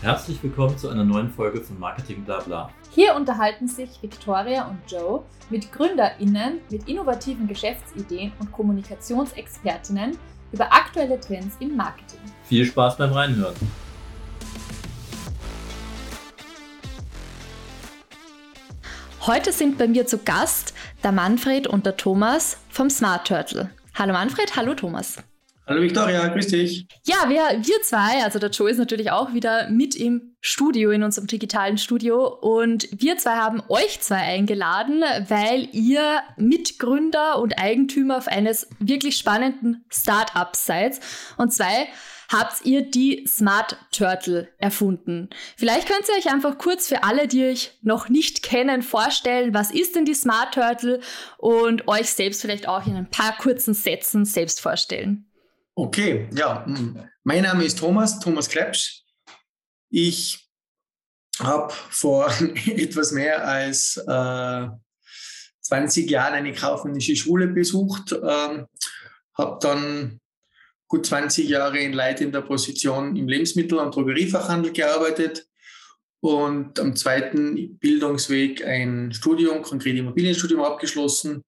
Herzlich willkommen zu einer neuen Folge von Marketing Blabla. Hier unterhalten sich Victoria und Joe mit GründerInnen mit innovativen Geschäftsideen und Kommunikationsexpertinnen über aktuelle Trends im Marketing. Viel Spaß beim Reinhören. Heute sind bei mir zu Gast der Manfred und der Thomas vom Smart Turtle. Hallo Manfred, hallo Thomas. Hallo Victoria, grüß dich. Ja, wir, wir zwei, also der Joe ist natürlich auch wieder mit im Studio, in unserem digitalen Studio. Und wir zwei haben euch zwei eingeladen, weil ihr Mitgründer und Eigentümer eines wirklich spannenden Startups seid. Und zwei habt ihr die Smart Turtle erfunden. Vielleicht könnt ihr euch einfach kurz für alle, die euch noch nicht kennen, vorstellen, was ist denn die Smart Turtle und euch selbst vielleicht auch in ein paar kurzen Sätzen selbst vorstellen. Okay, ja, mein Name ist Thomas, Thomas Krebsch. Ich habe vor etwas mehr als äh, 20 Jahren eine kaufmännische Schule besucht, äh, habe dann gut 20 Jahre in leitender Position im Lebensmittel- und Drogeriefachhandel gearbeitet und am zweiten Bildungsweg ein Studium, konkret Immobilienstudium abgeschlossen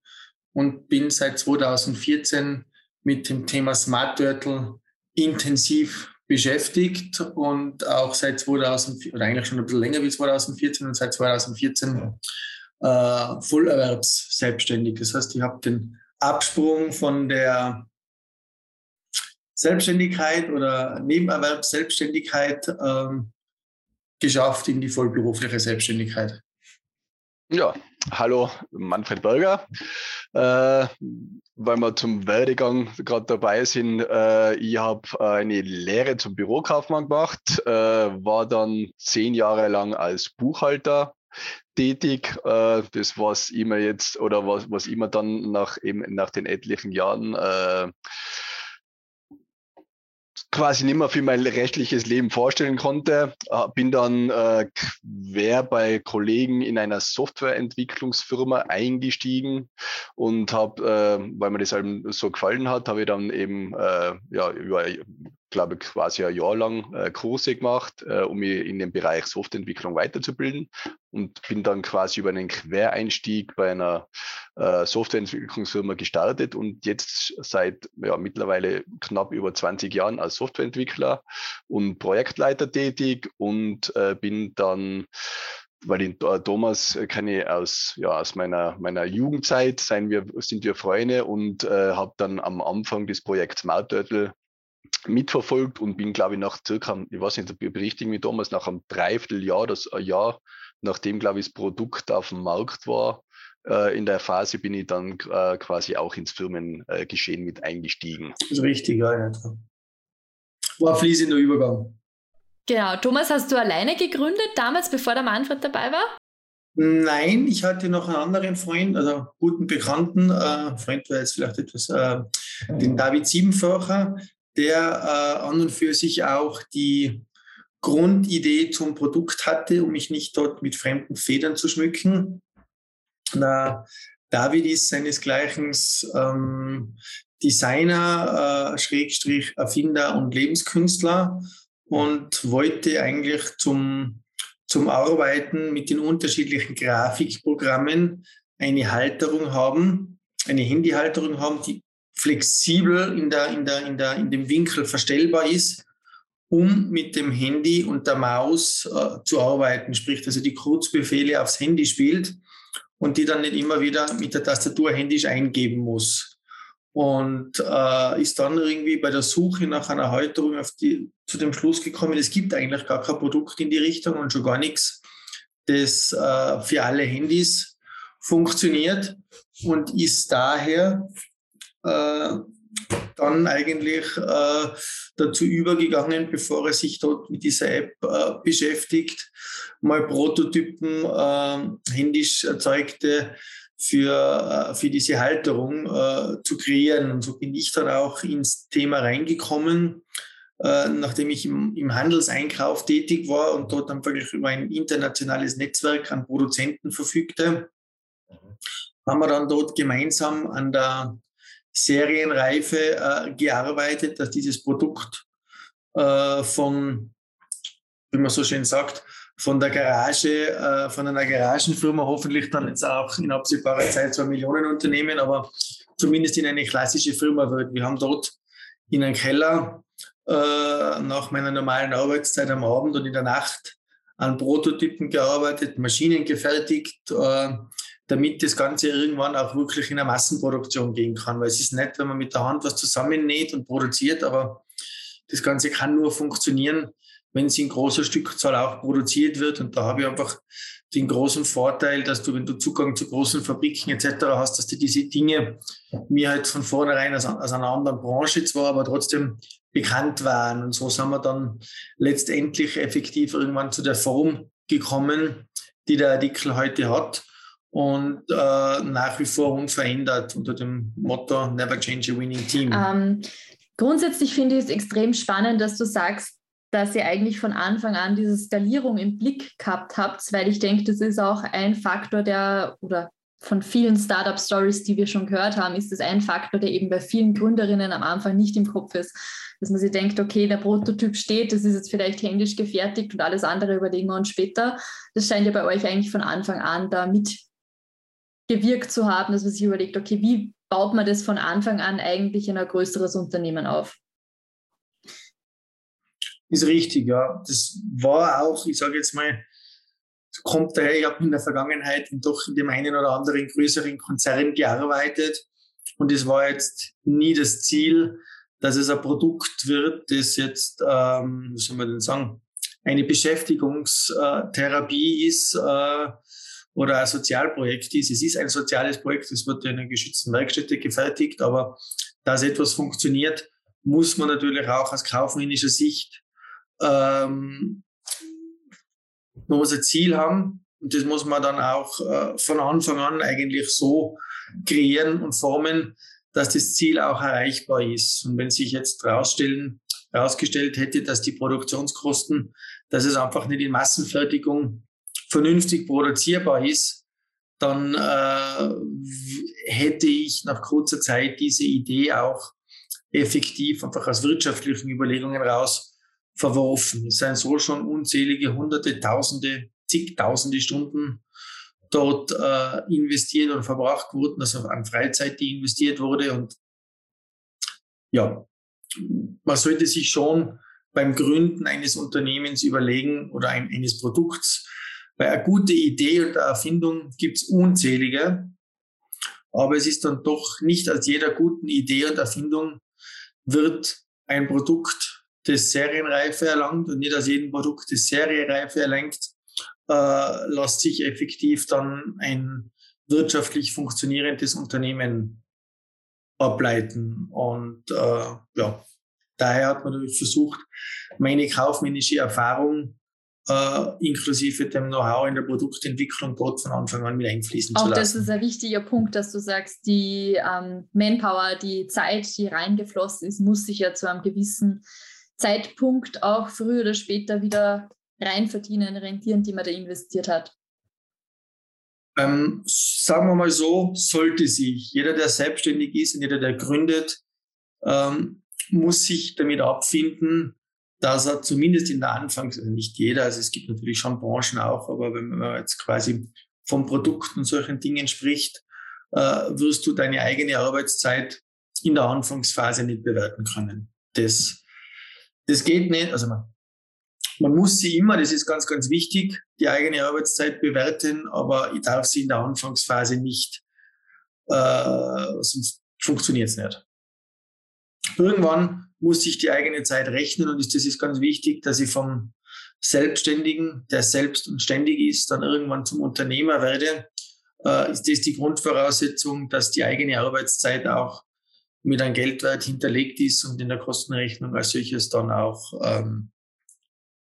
und bin seit 2014 mit dem Thema Smart Turtle intensiv beschäftigt und auch seit 2000, oder eigentlich schon ein bisschen länger wie 2014 und seit 2014 äh, Vollerwerbs selbstständig. Das heißt, ich habe den Absprung von der Selbstständigkeit oder Nebenerwerbsselbstständigkeit ähm, geschafft in die vollberufliche Selbstständigkeit. Ja, hallo Manfred Berger. Äh, weil wir zum Werdegang gerade dabei sind, äh, ich habe eine Lehre zum Bürokaufmann gemacht, äh, war dann zehn Jahre lang als Buchhalter tätig. Äh, das was immer jetzt oder was, was immer dann nach eben nach den etlichen Jahren äh, quasi nicht mehr für mein rechtliches Leben vorstellen konnte. Äh, bin dann äh, quer bei Kollegen in einer Softwareentwicklungsfirma eingestiegen und habe, äh, weil mir das eben so gefallen hat, habe ich dann eben äh, ja, über glaube ich, quasi ein Jahr lang äh, Kurse gemacht, äh, um mich in dem Bereich Softwareentwicklung weiterzubilden und bin dann quasi über einen Quereinstieg bei einer äh, Softwareentwicklungsfirma gestartet und jetzt seit ja, mittlerweile knapp über 20 Jahren als Softwareentwickler und Projektleiter tätig und äh, bin dann weil den äh, Thomas kenne ich aus, ja, aus meiner, meiner Jugendzeit, seien wir, sind wir Freunde und äh, habe dann am Anfang des Projekts Smart Turtle mitverfolgt und bin, glaube ich, nach circa, ich weiß nicht, berichtigen mich damals, nach einem Dreivierteljahr, das ein Jahr, nachdem, glaube ich, das Produkt auf dem Markt war, äh, in der Phase bin ich dann äh, quasi auch ins Firmengeschehen mit eingestiegen. Das ist richtig, ja. War fließender Übergang. Genau. Thomas, hast du alleine gegründet damals, bevor der Manfred dabei war? Nein, ich hatte noch einen anderen Freund, also guten Bekannten, äh, Freund wäre jetzt vielleicht etwas, äh, den David Siebenfacher, der äh, an und für sich auch die Grundidee zum Produkt hatte, um mich nicht dort mit fremden Federn zu schmücken. Na, David ist seinesgleichen ähm, Designer, äh, Schrägstrich Erfinder und Lebenskünstler und wollte eigentlich zum, zum Arbeiten mit den unterschiedlichen Grafikprogrammen eine Halterung haben, eine Handyhalterung haben, die flexibel in, der, in, der, in, der, in dem Winkel verstellbar ist, um mit dem Handy und der Maus äh, zu arbeiten. Sprich, dass er die Kurzbefehle aufs Handy spielt und die dann nicht immer wieder mit der Tastatur händisch eingeben muss. Und äh, ist dann irgendwie bei der Suche nach einer Halterung die, zu dem Schluss gekommen, es gibt eigentlich gar kein Produkt in die Richtung und schon gar nichts, das äh, für alle Handys funktioniert und ist daher äh, dann eigentlich äh, dazu übergegangen, bevor er sich dort mit dieser App äh, beschäftigt, mal Prototypen äh, händisch erzeugte für, äh, für diese Halterung äh, zu kreieren. Und so bin ich dann auch ins Thema reingekommen, äh, nachdem ich im, im Handelseinkauf tätig war und dort dann wirklich über ein internationales Netzwerk an Produzenten verfügte, haben wir dann dort gemeinsam an der Serienreife äh, gearbeitet, dass dieses Produkt äh, von wie man so schön sagt, von der Garage, äh, von einer Garagenfirma hoffentlich dann jetzt auch in absehbarer Zeit zwei Millionen Unternehmen, aber zumindest in eine klassische Firma wird. Wir haben dort in einem Keller äh, nach meiner normalen Arbeitszeit am Abend und in der Nacht an Prototypen gearbeitet, Maschinen gefertigt, äh, damit das Ganze irgendwann auch wirklich in eine Massenproduktion gehen kann. Weil es ist nett, wenn man mit der Hand was zusammennäht und produziert, aber das Ganze kann nur funktionieren, wenn es in großer Stückzahl auch produziert wird. Und da habe ich einfach den großen Vorteil, dass du, wenn du Zugang zu großen Fabriken etc. hast, dass du diese Dinge mir halt von vornherein aus, aus einer anderen Branche zwar, aber trotzdem bekannt waren. Und so sind wir dann letztendlich effektiv irgendwann zu der Form gekommen, die der Artikel heute hat und äh, nach wie vor unverändert unter dem Motto Never Change a Winning Team. Ähm, grundsätzlich finde ich es extrem spannend, dass du sagst, dass ihr eigentlich von Anfang an diese Skalierung im Blick gehabt habt, weil ich denke, das ist auch ein Faktor, der oder von vielen Startup-Stories, die wir schon gehört haben, ist das ein Faktor, der eben bei vielen Gründerinnen am Anfang nicht im Kopf ist. Dass man sich denkt, okay, der Prototyp steht, das ist jetzt vielleicht händisch gefertigt und alles andere überlegen wir uns später. Das scheint ja bei euch eigentlich von Anfang an da mitgewirkt zu haben, dass man sich überlegt, okay, wie baut man das von Anfang an eigentlich in ein größeres Unternehmen auf? Ist richtig, ja. Das war auch, ich sage jetzt mal, kommt daher, ich habe in der Vergangenheit doch in dem einen oder anderen größeren Konzern gearbeitet und es war jetzt nie das Ziel, dass es ein Produkt wird, das jetzt, ähm, wie soll man denn sagen, eine Beschäftigungstherapie ist äh, oder ein Sozialprojekt ist. Es ist ein soziales Projekt, es wird in einer geschützten Werkstätte gefertigt, aber dass etwas funktioniert, muss man natürlich auch aus kaufmännischer Sicht ähm, man muss ein Ziel haben und das muss man dann auch äh, von Anfang an eigentlich so kreieren und formen, dass das Ziel auch erreichbar ist. Und wenn sich jetzt herausgestellt hätte, dass die Produktionskosten, dass es einfach nicht in Massenfertigung vernünftig produzierbar ist, dann äh, hätte ich nach kurzer Zeit diese Idee auch effektiv einfach aus wirtschaftlichen Überlegungen raus verworfen. Es seien so schon unzählige Hunderte, Tausende, zigtausende Stunden dort äh, investiert und verbracht wurden, also an Freizeit, die investiert wurde. Und ja, man sollte sich schon beim Gründen eines Unternehmens überlegen oder ein, eines Produkts. Bei einer guten Idee und Erfindung gibt es unzählige, aber es ist dann doch nicht aus jeder guten Idee und Erfindung wird ein Produkt das Serienreife erlangt und nicht aus jedem Produkt das Seriereife erlangt, äh, lässt sich effektiv dann ein wirtschaftlich funktionierendes Unternehmen ableiten. Und äh, ja, daher hat man natürlich versucht, meine kaufmännische Erfahrung äh, inklusive dem Know-how in der Produktentwicklung dort von Anfang an mit einfließen Auch zu lassen. Auch das ist ein wichtiger Punkt, dass du sagst, die ähm, Manpower, die Zeit, die reingeflossen ist, muss sich ja zu einem gewissen Zeitpunkt auch früher oder später wieder rein verdienen, rentieren, die man da investiert hat? Ähm, sagen wir mal so, sollte sich. Jeder, der selbstständig ist und jeder, der gründet, ähm, muss sich damit abfinden, dass er zumindest in der Anfangs, also nicht jeder, also es gibt natürlich schon Branchen auch, aber wenn man jetzt quasi vom Produkt und solchen Dingen spricht, äh, wirst du deine eigene Arbeitszeit in der Anfangsphase nicht bewerten können. Das das geht nicht. Also man, man muss sie immer, das ist ganz, ganz wichtig, die eigene Arbeitszeit bewerten, aber ich darf sie in der Anfangsphase nicht, äh, sonst funktioniert es nicht. Irgendwann muss ich die eigene Zeit rechnen und das ist ganz wichtig, dass ich vom Selbstständigen, der selbst und ständig ist, dann irgendwann zum Unternehmer werde, äh, ist das die Grundvoraussetzung, dass die eigene Arbeitszeit auch mit einem Geldwert hinterlegt ist und in der Kostenrechnung als solches dann auch ähm,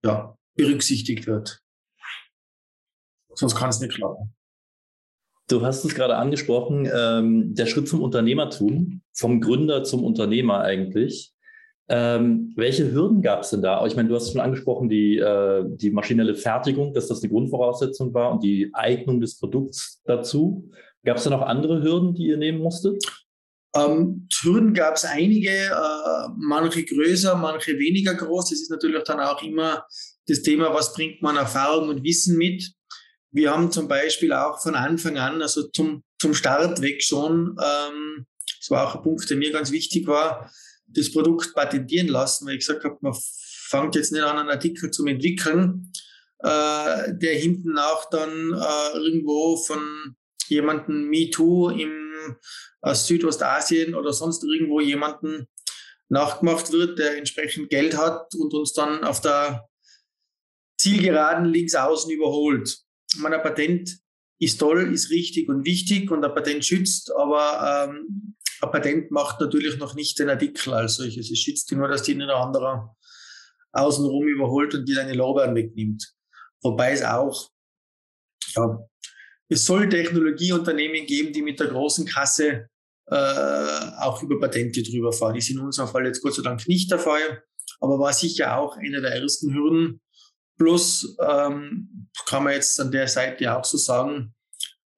ja, berücksichtigt wird. Sonst kann es nicht klappen. Du hast es gerade angesprochen, ähm, der Schritt zum Unternehmertum, vom Gründer zum Unternehmer eigentlich. Ähm, welche Hürden gab es denn da? Ich meine, du hast schon angesprochen, die, äh, die maschinelle Fertigung, dass das die Grundvoraussetzung war und die Eignung des Produkts dazu. Gab es da noch andere Hürden, die ihr nehmen musstet? Ähm, Hürden gab es einige, äh, manche größer, manche weniger groß. Das ist natürlich dann auch immer das Thema, was bringt man Erfahrung und Wissen mit. Wir haben zum Beispiel auch von Anfang an, also zum, zum Start weg schon, ähm, das war auch ein Punkt, der mir ganz wichtig war, das Produkt patentieren lassen, weil ich gesagt habe, man fängt jetzt nicht an, einen Artikel zu entwickeln, äh, der hinten nach dann äh, irgendwo von jemandem MeToo im aus Südostasien oder sonst irgendwo jemanden nachgemacht wird, der entsprechend Geld hat und uns dann auf der Zielgeraden links außen überholt. Mein Patent ist toll, ist richtig und wichtig und ein Patent schützt, aber ähm, ein Patent macht natürlich noch nicht den Artikel als solches. Es schützt nur, dass die nicht ein anderer außenrum überholt und die deine Lorbeeren wegnimmt. Wobei es auch, ja, es soll Technologieunternehmen geben, die mit der großen Kasse äh, auch über Patente drüber fahren. Ist in unserem Fall jetzt Gott sei Dank nicht der Fall, aber war sicher auch eine der ersten Hürden. Plus ähm, kann man jetzt an der Seite auch so sagen,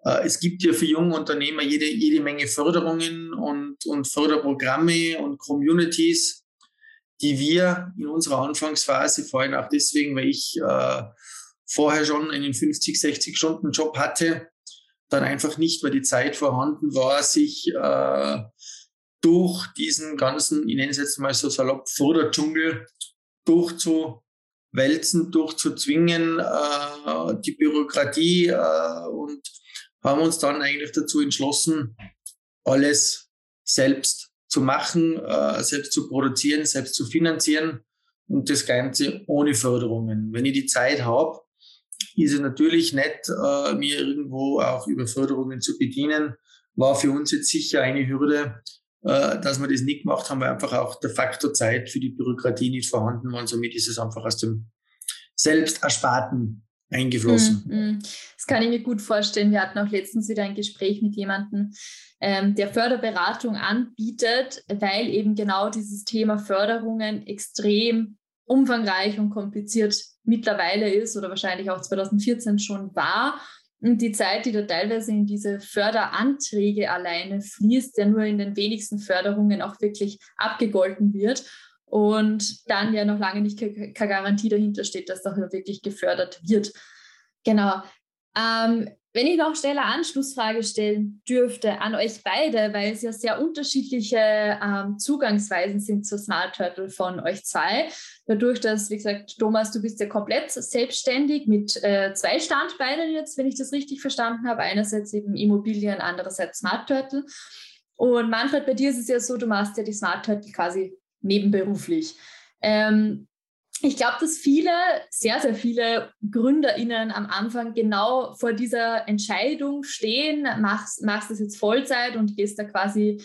äh, es gibt ja für junge Unternehmer jede, jede Menge Förderungen und, und Förderprogramme und Communities, die wir in unserer Anfangsphase, vor allem auch deswegen, weil ich äh, vorher schon einen 50, 60 Stunden Job hatte, dann einfach nicht mehr die Zeit vorhanden war, sich äh, durch diesen ganzen, ich nenne es jetzt mal so salopp, Förderdschungel durchzuwälzen, durchzuzwingen, äh, die Bürokratie äh, und haben uns dann eigentlich dazu entschlossen, alles selbst zu machen, äh, selbst zu produzieren, selbst zu finanzieren und das Ganze ohne Förderungen. Wenn ich die Zeit habe, ist es natürlich nett, äh, mir irgendwo auch über Förderungen zu bedienen. War für uns jetzt sicher eine Hürde, dass wir das nicht gemacht haben, weil einfach auch der Faktor Zeit für die Bürokratie nicht vorhanden war. Und somit ist es einfach aus dem Selbstersparten eingeflossen. Mm, mm. Das kann ich mir gut vorstellen. Wir hatten auch letztens wieder ein Gespräch mit jemandem, ähm, der Förderberatung anbietet, weil eben genau dieses Thema Förderungen extrem umfangreich und kompliziert mittlerweile ist oder wahrscheinlich auch 2014 schon war. Und die Zeit, die da teilweise in diese Förderanträge alleine fließt, der nur in den wenigsten Förderungen auch wirklich abgegolten wird. Und dann ja noch lange nicht keine Garantie dahinter steht, dass da wirklich gefördert wird. Genau. Ähm, wenn ich noch schnell eine Anschlussfrage stellen dürfte an euch beide, weil es ja sehr unterschiedliche ähm, Zugangsweisen sind zur Smart Turtle von euch zwei. Dadurch, dass, wie gesagt, Thomas, du bist ja komplett selbstständig mit äh, zwei Standbeinen jetzt, wenn ich das richtig verstanden habe. Einerseits eben Immobilien, andererseits Smart Turtle. Und Manfred, bei dir ist es ja so, du machst ja die Smart Turtle quasi nebenberuflich. Ähm, ich glaube, dass viele, sehr, sehr viele GründerInnen am Anfang genau vor dieser Entscheidung stehen, machst, machst das jetzt Vollzeit und gehst da quasi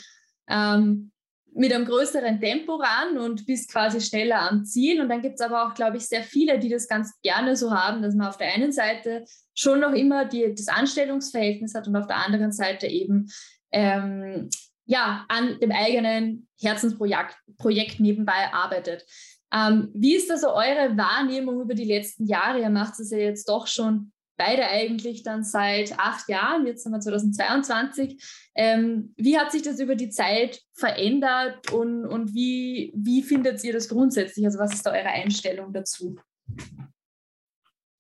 ähm, mit einem größeren Tempo ran und bist quasi schneller am Ziel. Und dann gibt es aber auch, glaube ich, sehr viele, die das ganz gerne so haben, dass man auf der einen Seite schon noch immer die, das Anstellungsverhältnis hat und auf der anderen Seite eben ähm, ja, an dem eigenen Herzensprojekt Projekt nebenbei arbeitet. Ähm, wie ist also eure Wahrnehmung über die letzten Jahre? Ihr macht es ja jetzt doch schon beide eigentlich dann seit acht Jahren, jetzt sind wir 2022. Ähm, wie hat sich das über die Zeit verändert und, und wie, wie findet ihr das grundsätzlich? Also was ist da eure Einstellung dazu?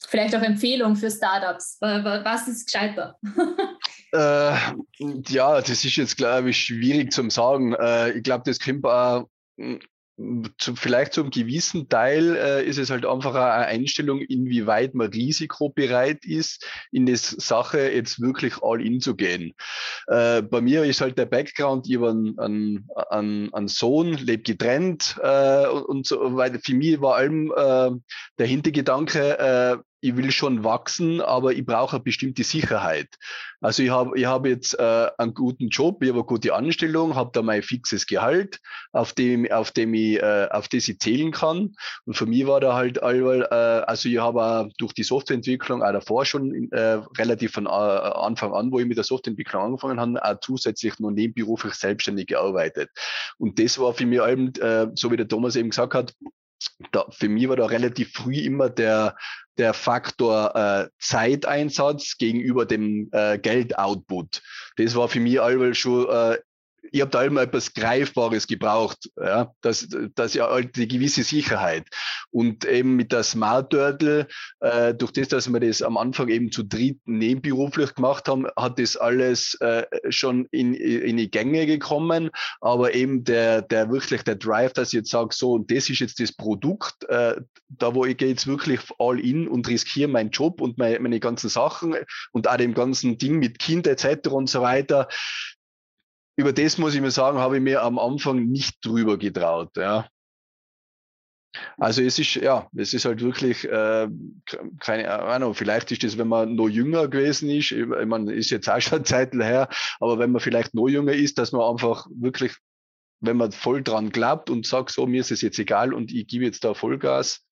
Vielleicht auch Empfehlung für Startups. Was ist gescheiter? äh, ja, das ist jetzt, glaube ich, schwierig zu sagen. Äh, ich glaube, das kommt auch zu, vielleicht zum gewissen Teil äh, ist es halt einfach eine Einstellung, inwieweit man risikobereit ist, in die Sache jetzt wirklich all in zu gehen. Äh, bei mir ist halt der Background, ich habe einen, einen, einen Sohn, lebe getrennt äh, und, und so weiter. Für mich war allem äh, der Hintergedanke, äh, ich will schon wachsen, aber ich brauche eine bestimmte Sicherheit. Also ich habe ich hab jetzt äh, einen guten Job, ich habe eine gute Anstellung, habe da mein fixes Gehalt, auf dem, auf dem ich, äh, auf das ich zählen kann. Und für mich war da halt allweil, äh, also ich habe durch die Softwareentwicklung auch davor schon äh, relativ von äh, Anfang an, wo ich mit der Softwareentwicklung angefangen habe, auch zusätzlich noch nebenberuflich selbstständig gearbeitet. Und das war für mich allem, äh, so wie der Thomas eben gesagt hat, da, für mich war da relativ früh immer der, der Faktor äh, Zeiteinsatz gegenüber dem äh, Geldoutput. Das war für mich allweil schon äh, ich habe da immer etwas Greifbares gebraucht. Ja, das, das ja halt die gewisse Sicherheit. Und eben mit der Smart Turtle, äh, durch das, dass wir das am Anfang eben zu dritt nebenberuflich gemacht haben, hat das alles äh, schon in, in die Gänge gekommen. Aber eben der, der wirklich der Drive, dass ich jetzt sage, so, und das ist jetzt das Produkt, äh, da wo ich gehe jetzt wirklich all in und riskiere meinen Job und meine, meine ganzen Sachen und auch dem ganzen Ding mit Kind etc. und so weiter über das muss ich mir sagen, habe ich mir am Anfang nicht drüber getraut. Ja. Also es ist, ja, es ist halt wirklich, äh, keine Ahnung, vielleicht ist das, wenn man noch jünger gewesen ist, ich meine, ist jetzt auch schon Zeit her, aber wenn man vielleicht noch jünger ist, dass man einfach wirklich, wenn man voll dran glaubt und sagt, so, mir ist es jetzt egal und ich gebe jetzt da Vollgas,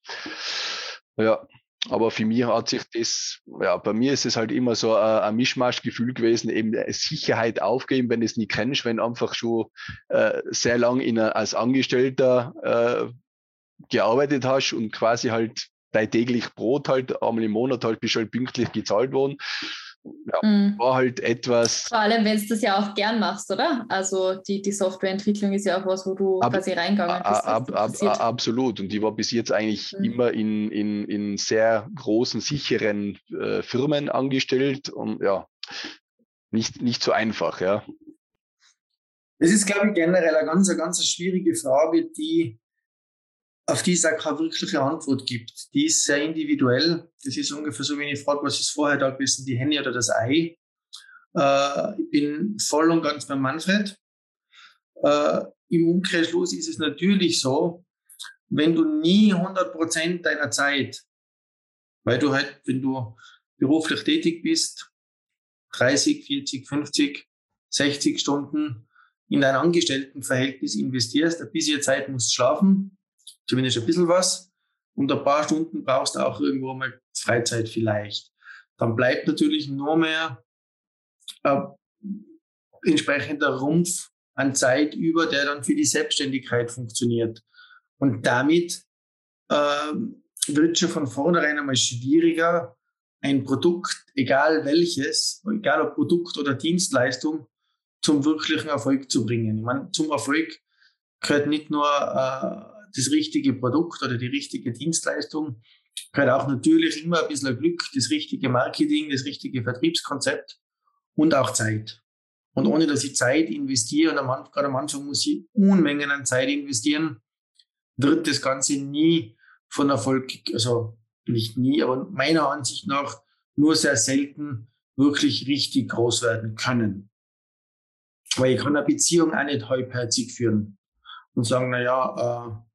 ja, aber für mich hat sich das, ja, bei mir ist es halt immer so ein, ein Mischmaschgefühl gewesen, eben Sicherheit aufgeben, wenn du es nicht kennst, wenn einfach schon äh, sehr lang in a, als Angestellter äh, gearbeitet hast und quasi halt dein täglich Brot halt einmal im Monat halt bist halt pünktlich gezahlt worden ja, mhm. war halt etwas. Vor allem, wenn du das ja auch gern machst, oder? Also die, die Softwareentwicklung ist ja auch was, wo du ab, quasi reingegangen bist. Ab, ab, absolut. Und die war bis jetzt eigentlich mhm. immer in, in, in sehr großen, sicheren äh, Firmen angestellt und ja, nicht, nicht so einfach, ja. Das ist, glaube ich, generell eine ganz, eine ganz schwierige Frage, die auf die es auch keine wirkliche Antwort gibt. Die ist sehr individuell. Das ist ungefähr so, wenn ich frage, was ist vorher da gewesen, die Henne oder das Ei. Äh, ich bin voll und ganz bei Manfred. Äh, Im Umkehrschluss ist es natürlich so, wenn du nie 100 Prozent deiner Zeit, weil du halt, wenn du beruflich tätig bist, 30, 40, 50, 60 Stunden in dein Angestelltenverhältnis investierst, ein bisschen Zeit musst schlafen, zumindest ein bisschen was. Und ein paar Stunden brauchst du auch irgendwo mal Freizeit vielleicht. Dann bleibt natürlich nur mehr ein entsprechender Rumpf an Zeit über, der dann für die Selbstständigkeit funktioniert. Und damit äh, wird schon von vornherein einmal schwieriger, ein Produkt, egal welches, egal ob Produkt oder Dienstleistung, zum wirklichen Erfolg zu bringen. Ich meine, zum Erfolg gehört nicht nur äh, das richtige Produkt oder die richtige Dienstleistung, gehört auch natürlich immer ein bisschen Glück, das richtige Marketing, das richtige Vertriebskonzept und auch Zeit. Und ohne dass ich Zeit investiere, und am, gerade am Anfang muss ich Unmengen an Zeit investieren, wird das Ganze nie von Erfolg, also nicht nie, aber meiner Ansicht nach nur sehr selten wirklich richtig groß werden können. Weil ich kann eine Beziehung auch nicht halbherzig führen und sagen, na ja, äh,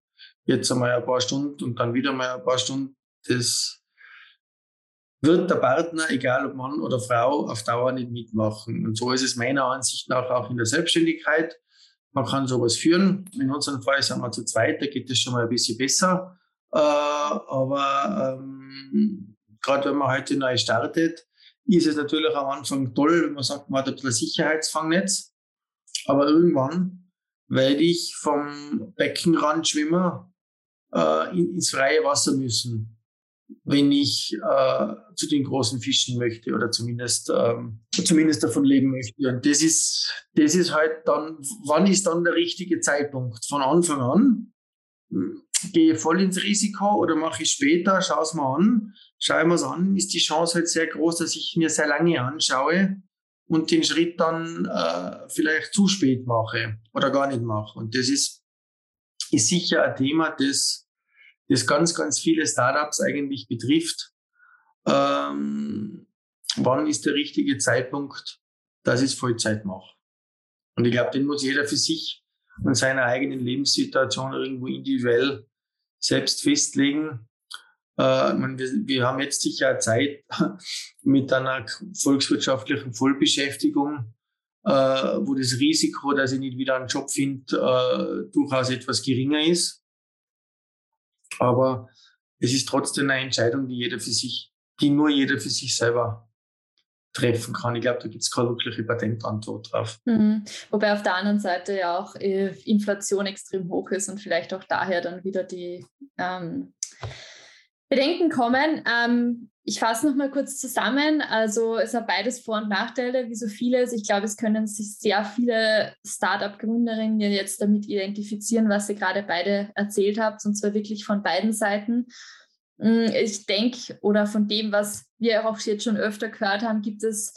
jetzt einmal ein paar Stunden und dann wieder mal ein paar Stunden. Das wird der Partner, egal ob Mann oder Frau, auf Dauer nicht mitmachen. Und so ist es meiner Ansicht nach auch in der Selbstständigkeit. Man kann sowas führen. In unserem Fall sind wir zu zweit, da geht es schon mal ein bisschen besser. Äh, aber ähm, gerade wenn man heute neu startet, ist es natürlich am Anfang toll, wenn man sagt, man hat ein bisschen Sicherheitsfangnetz. Aber irgendwann werde ich vom Beckenrand schwimmen äh, in, ins freie Wasser müssen, wenn ich äh, zu den großen Fischen möchte oder zumindest, ähm, zumindest davon leben möchte. Und das ist, das ist halt dann, wann ist dann der richtige Zeitpunkt? Von Anfang an hm, gehe voll ins Risiko oder mache ich später, schaue es mal an, schaue mir es an, ist die Chance halt sehr groß, dass ich mir sehr lange anschaue und den Schritt dann äh, vielleicht zu spät mache oder gar nicht mache. Und das ist, ist sicher ein Thema, das das ganz, ganz viele Startups eigentlich betrifft. Ähm, wann ist der richtige Zeitpunkt, dass ich es Vollzeit mache? Und ich glaube, den muss jeder für sich und seiner eigenen Lebenssituation irgendwo individuell selbst festlegen. Äh, meine, wir, wir, haben jetzt sicher Zeit mit einer volkswirtschaftlichen Vollbeschäftigung, äh, wo das Risiko, dass ich nicht wieder einen Job finde, äh, durchaus etwas geringer ist. Aber es ist trotzdem eine Entscheidung, die jeder für sich, die nur jeder für sich selber treffen kann. Ich glaube, da gibt es keine wirkliche Patentantwort drauf. Mhm. Wobei auf der anderen Seite ja auch äh, Inflation extrem hoch ist und vielleicht auch daher dann wieder die, ähm, Bedenken kommen. Ähm, ich fasse noch mal kurz zusammen. Also es hat beides Vor- und Nachteile, wie so vieles. Ich glaube, es können sich sehr viele Startup-Gründerinnen jetzt damit identifizieren, was ihr gerade beide erzählt habt, und zwar wirklich von beiden Seiten. Mm, ich denke, oder von dem, was wir auch jetzt schon öfter gehört haben, gibt es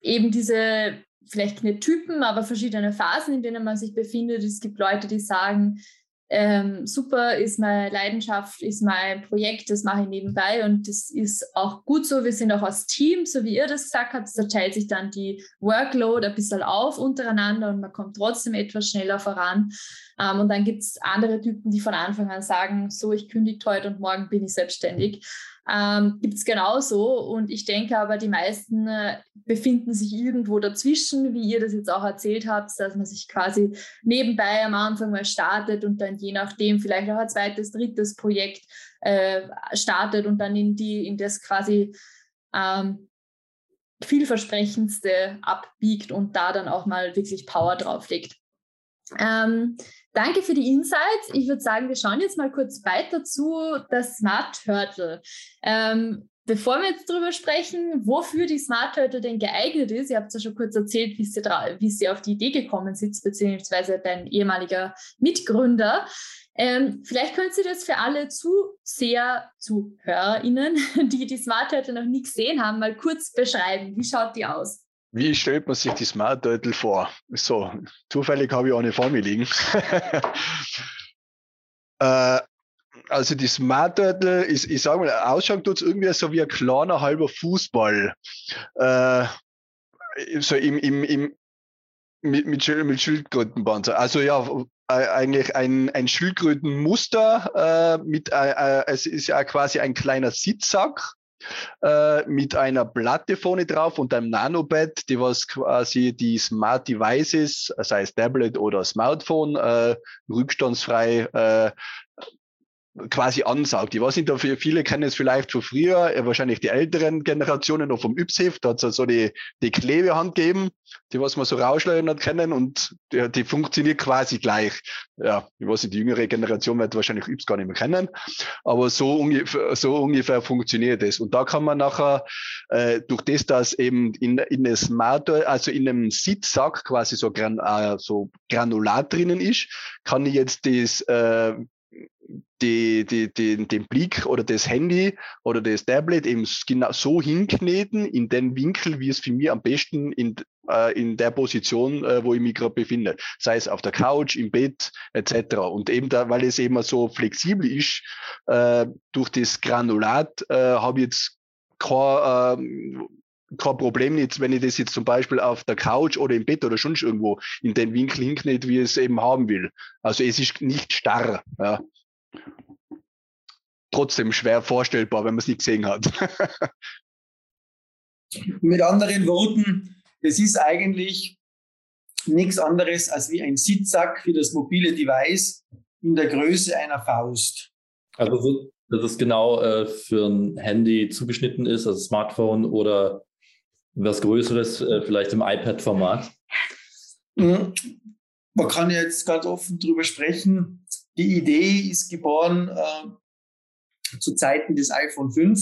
eben diese vielleicht keine Typen, aber verschiedene Phasen, in denen man sich befindet. Es gibt Leute, die sagen, ähm, super, ist meine Leidenschaft, ist mein Projekt, das mache ich nebenbei und das ist auch gut so. Wir sind auch als Team, so wie ihr das gesagt habt, da teilt sich dann die Workload ein bisschen auf untereinander und man kommt trotzdem etwas schneller voran. Ähm, und dann gibt es andere Typen, die von Anfang an sagen, so, ich kündige heute und morgen bin ich selbstständig ähm, gibt es genauso. Und ich denke aber, die meisten äh, befinden sich irgendwo dazwischen, wie ihr das jetzt auch erzählt habt, dass man sich quasi nebenbei am Anfang mal startet und dann je nachdem vielleicht auch ein zweites, drittes Projekt äh, startet und dann in die, in das quasi ähm, vielversprechendste abbiegt und da dann auch mal wirklich Power drauflegt. Ähm, danke für die Insights. Ich würde sagen, wir schauen jetzt mal kurz weiter zu der Smart Turtle. Ähm, bevor wir jetzt darüber sprechen, wofür die Smart Turtle denn geeignet ist, ihr habt ja schon kurz erzählt, wie sie, wie sie auf die Idee gekommen sind, beziehungsweise dein ehemaliger Mitgründer. Ähm, vielleicht könnt ihr das für alle Zuseher, ZuhörerInnen, die die Smart Turtle noch nie gesehen haben, mal kurz beschreiben. Wie schaut die aus? Wie stellt man sich die Smart Turtle vor? So, zufällig habe ich eine vor mir liegen. äh, also die Smart Turtle ist, ich sage mal, ausschauen tut es irgendwie so wie ein kleiner halber Fußball. Äh, so im, im, im, mit, mit, mit Schildkrötenpanzer. Also ja, eigentlich ein, ein Schildkrötenmuster äh, mit, äh, äh, es ist ja quasi ein kleiner Sitzsack äh, mit einer Platte vorne drauf und einem Nanobed, die was quasi die Smart Devices, sei es Tablet oder Smartphone, äh, rückstandsfrei äh, quasi ansaugt. Ich weiß nicht, dafür viele kennen es vielleicht von früher, wahrscheinlich die älteren Generationen noch vom Ypsif, da hat es so die, die Klebehand gegeben, die was man so rausschleudern hat kennen und die, die funktioniert quasi gleich. Ja, ich weiß nicht, die jüngere Generation wird wahrscheinlich Yps gar nicht mehr kennen, aber so ungefähr, so ungefähr funktioniert es. Und da kann man nachher, äh, durch das, dass eben in, in einem Smart, also in einem Sitzsack quasi so, Gran, äh, so Granulat drinnen ist, kann ich jetzt das äh, die, die, die, den Blick oder das Handy oder das Tablet eben genau so hinkneten in den Winkel, wie es für mich am besten in, äh, in der Position, äh, wo ich mich gerade befinde. Sei es auf der Couch, im Bett etc. Und eben da, weil es eben so flexibel ist, äh, durch das Granulat äh, habe ich jetzt kein, äh, kein Problem jetzt, wenn ich das jetzt zum Beispiel auf der Couch oder im Bett oder schon irgendwo in den Winkel hinknete, wie ich es eben haben will. Also es ist nicht starr. Ja trotzdem schwer vorstellbar, wenn man es nicht gesehen hat. Mit anderen Worten, es ist eigentlich nichts anderes als wie ein Sitzsack für das mobile Device in der Größe einer Faust. Also, dass es genau äh, für ein Handy zugeschnitten ist, also Smartphone oder was Größeres, äh, vielleicht im iPad-Format. Mhm. Man kann jetzt ganz offen darüber sprechen. Die Idee ist geboren äh, zu Zeiten des iPhone 5.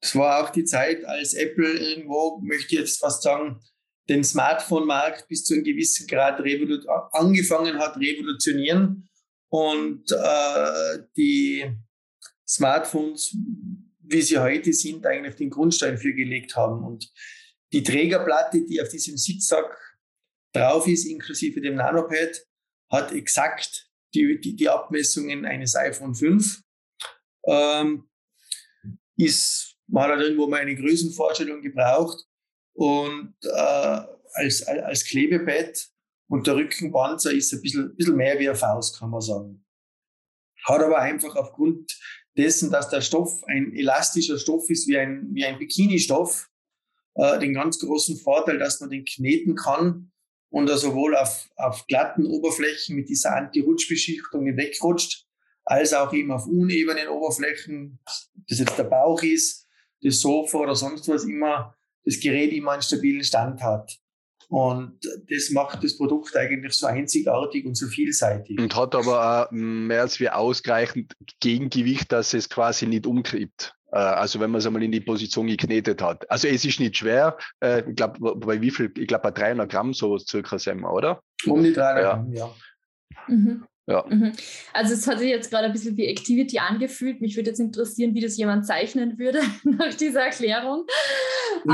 Das war auch die Zeit, als Apple irgendwo, möchte ich jetzt fast sagen, den Smartphone-Markt bis zu einem gewissen Grad angefangen hat, revolutionieren und äh, die Smartphones, wie sie heute sind, eigentlich den Grundstein für gelegt haben. Und die Trägerplatte, die auf diesem Sitzsack drauf ist, inklusive dem Nanopad, hat exakt die, die, die Abmessungen eines iPhone 5. Ähm, ist, man hat irgendwo mal eine Größenvorstellung gebraucht und äh, als, als Klebebett und der Rückenpanzer ist ein bisschen, bisschen mehr wie eine Faust, kann man sagen. Hat aber einfach aufgrund dessen, dass der Stoff ein elastischer Stoff ist, wie ein, wie ein Bikini-Stoff, äh, den ganz großen Vorteil, dass man den kneten kann und er sowohl auf, auf glatten Oberflächen mit dieser Anti-Rutschbeschichtung wegrutscht, als auch eben auf unebenen Oberflächen, das jetzt der Bauch ist, das Sofa oder sonst was immer, das Gerät immer einen stabilen Stand hat. Und das macht das Produkt eigentlich so einzigartig und so vielseitig. Und hat aber mehr als wie ausreichend Gegengewicht, dass es quasi nicht umkippt. Äh, also wenn man es einmal in die Position geknetet hat. Also es ist nicht schwer. Äh, ich glaube, bei wie viel? Ich glaube bei 300 Gramm sowas circa sind wir, oder? Um die 300 Gramm, ja. Mhm. Ja. Mhm. Also es hat sich jetzt gerade ein bisschen wie Activity angefühlt. Mich würde jetzt interessieren, wie das jemand zeichnen würde nach dieser Erklärung.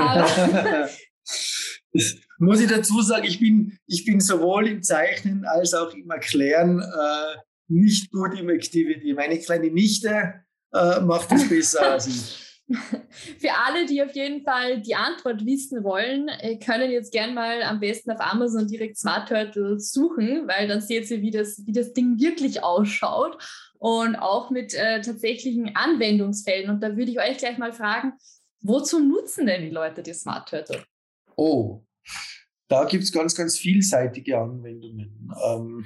muss ich dazu sagen, ich bin, ich bin sowohl im Zeichnen als auch im Erklären äh, nicht gut im Activity. Meine kleine Nichte äh, macht es besser als ich. Für alle, die auf jeden Fall die Antwort wissen wollen, äh, können jetzt gern mal am besten auf Amazon direkt Smart Turtle suchen, weil dann seht ihr, wie das, wie das Ding wirklich ausschaut und auch mit äh, tatsächlichen Anwendungsfällen. Und da würde ich euch gleich mal fragen, wozu nutzen denn die Leute die Smart Turtle? Oh, da gibt es ganz, ganz vielseitige Anwendungen. Ähm,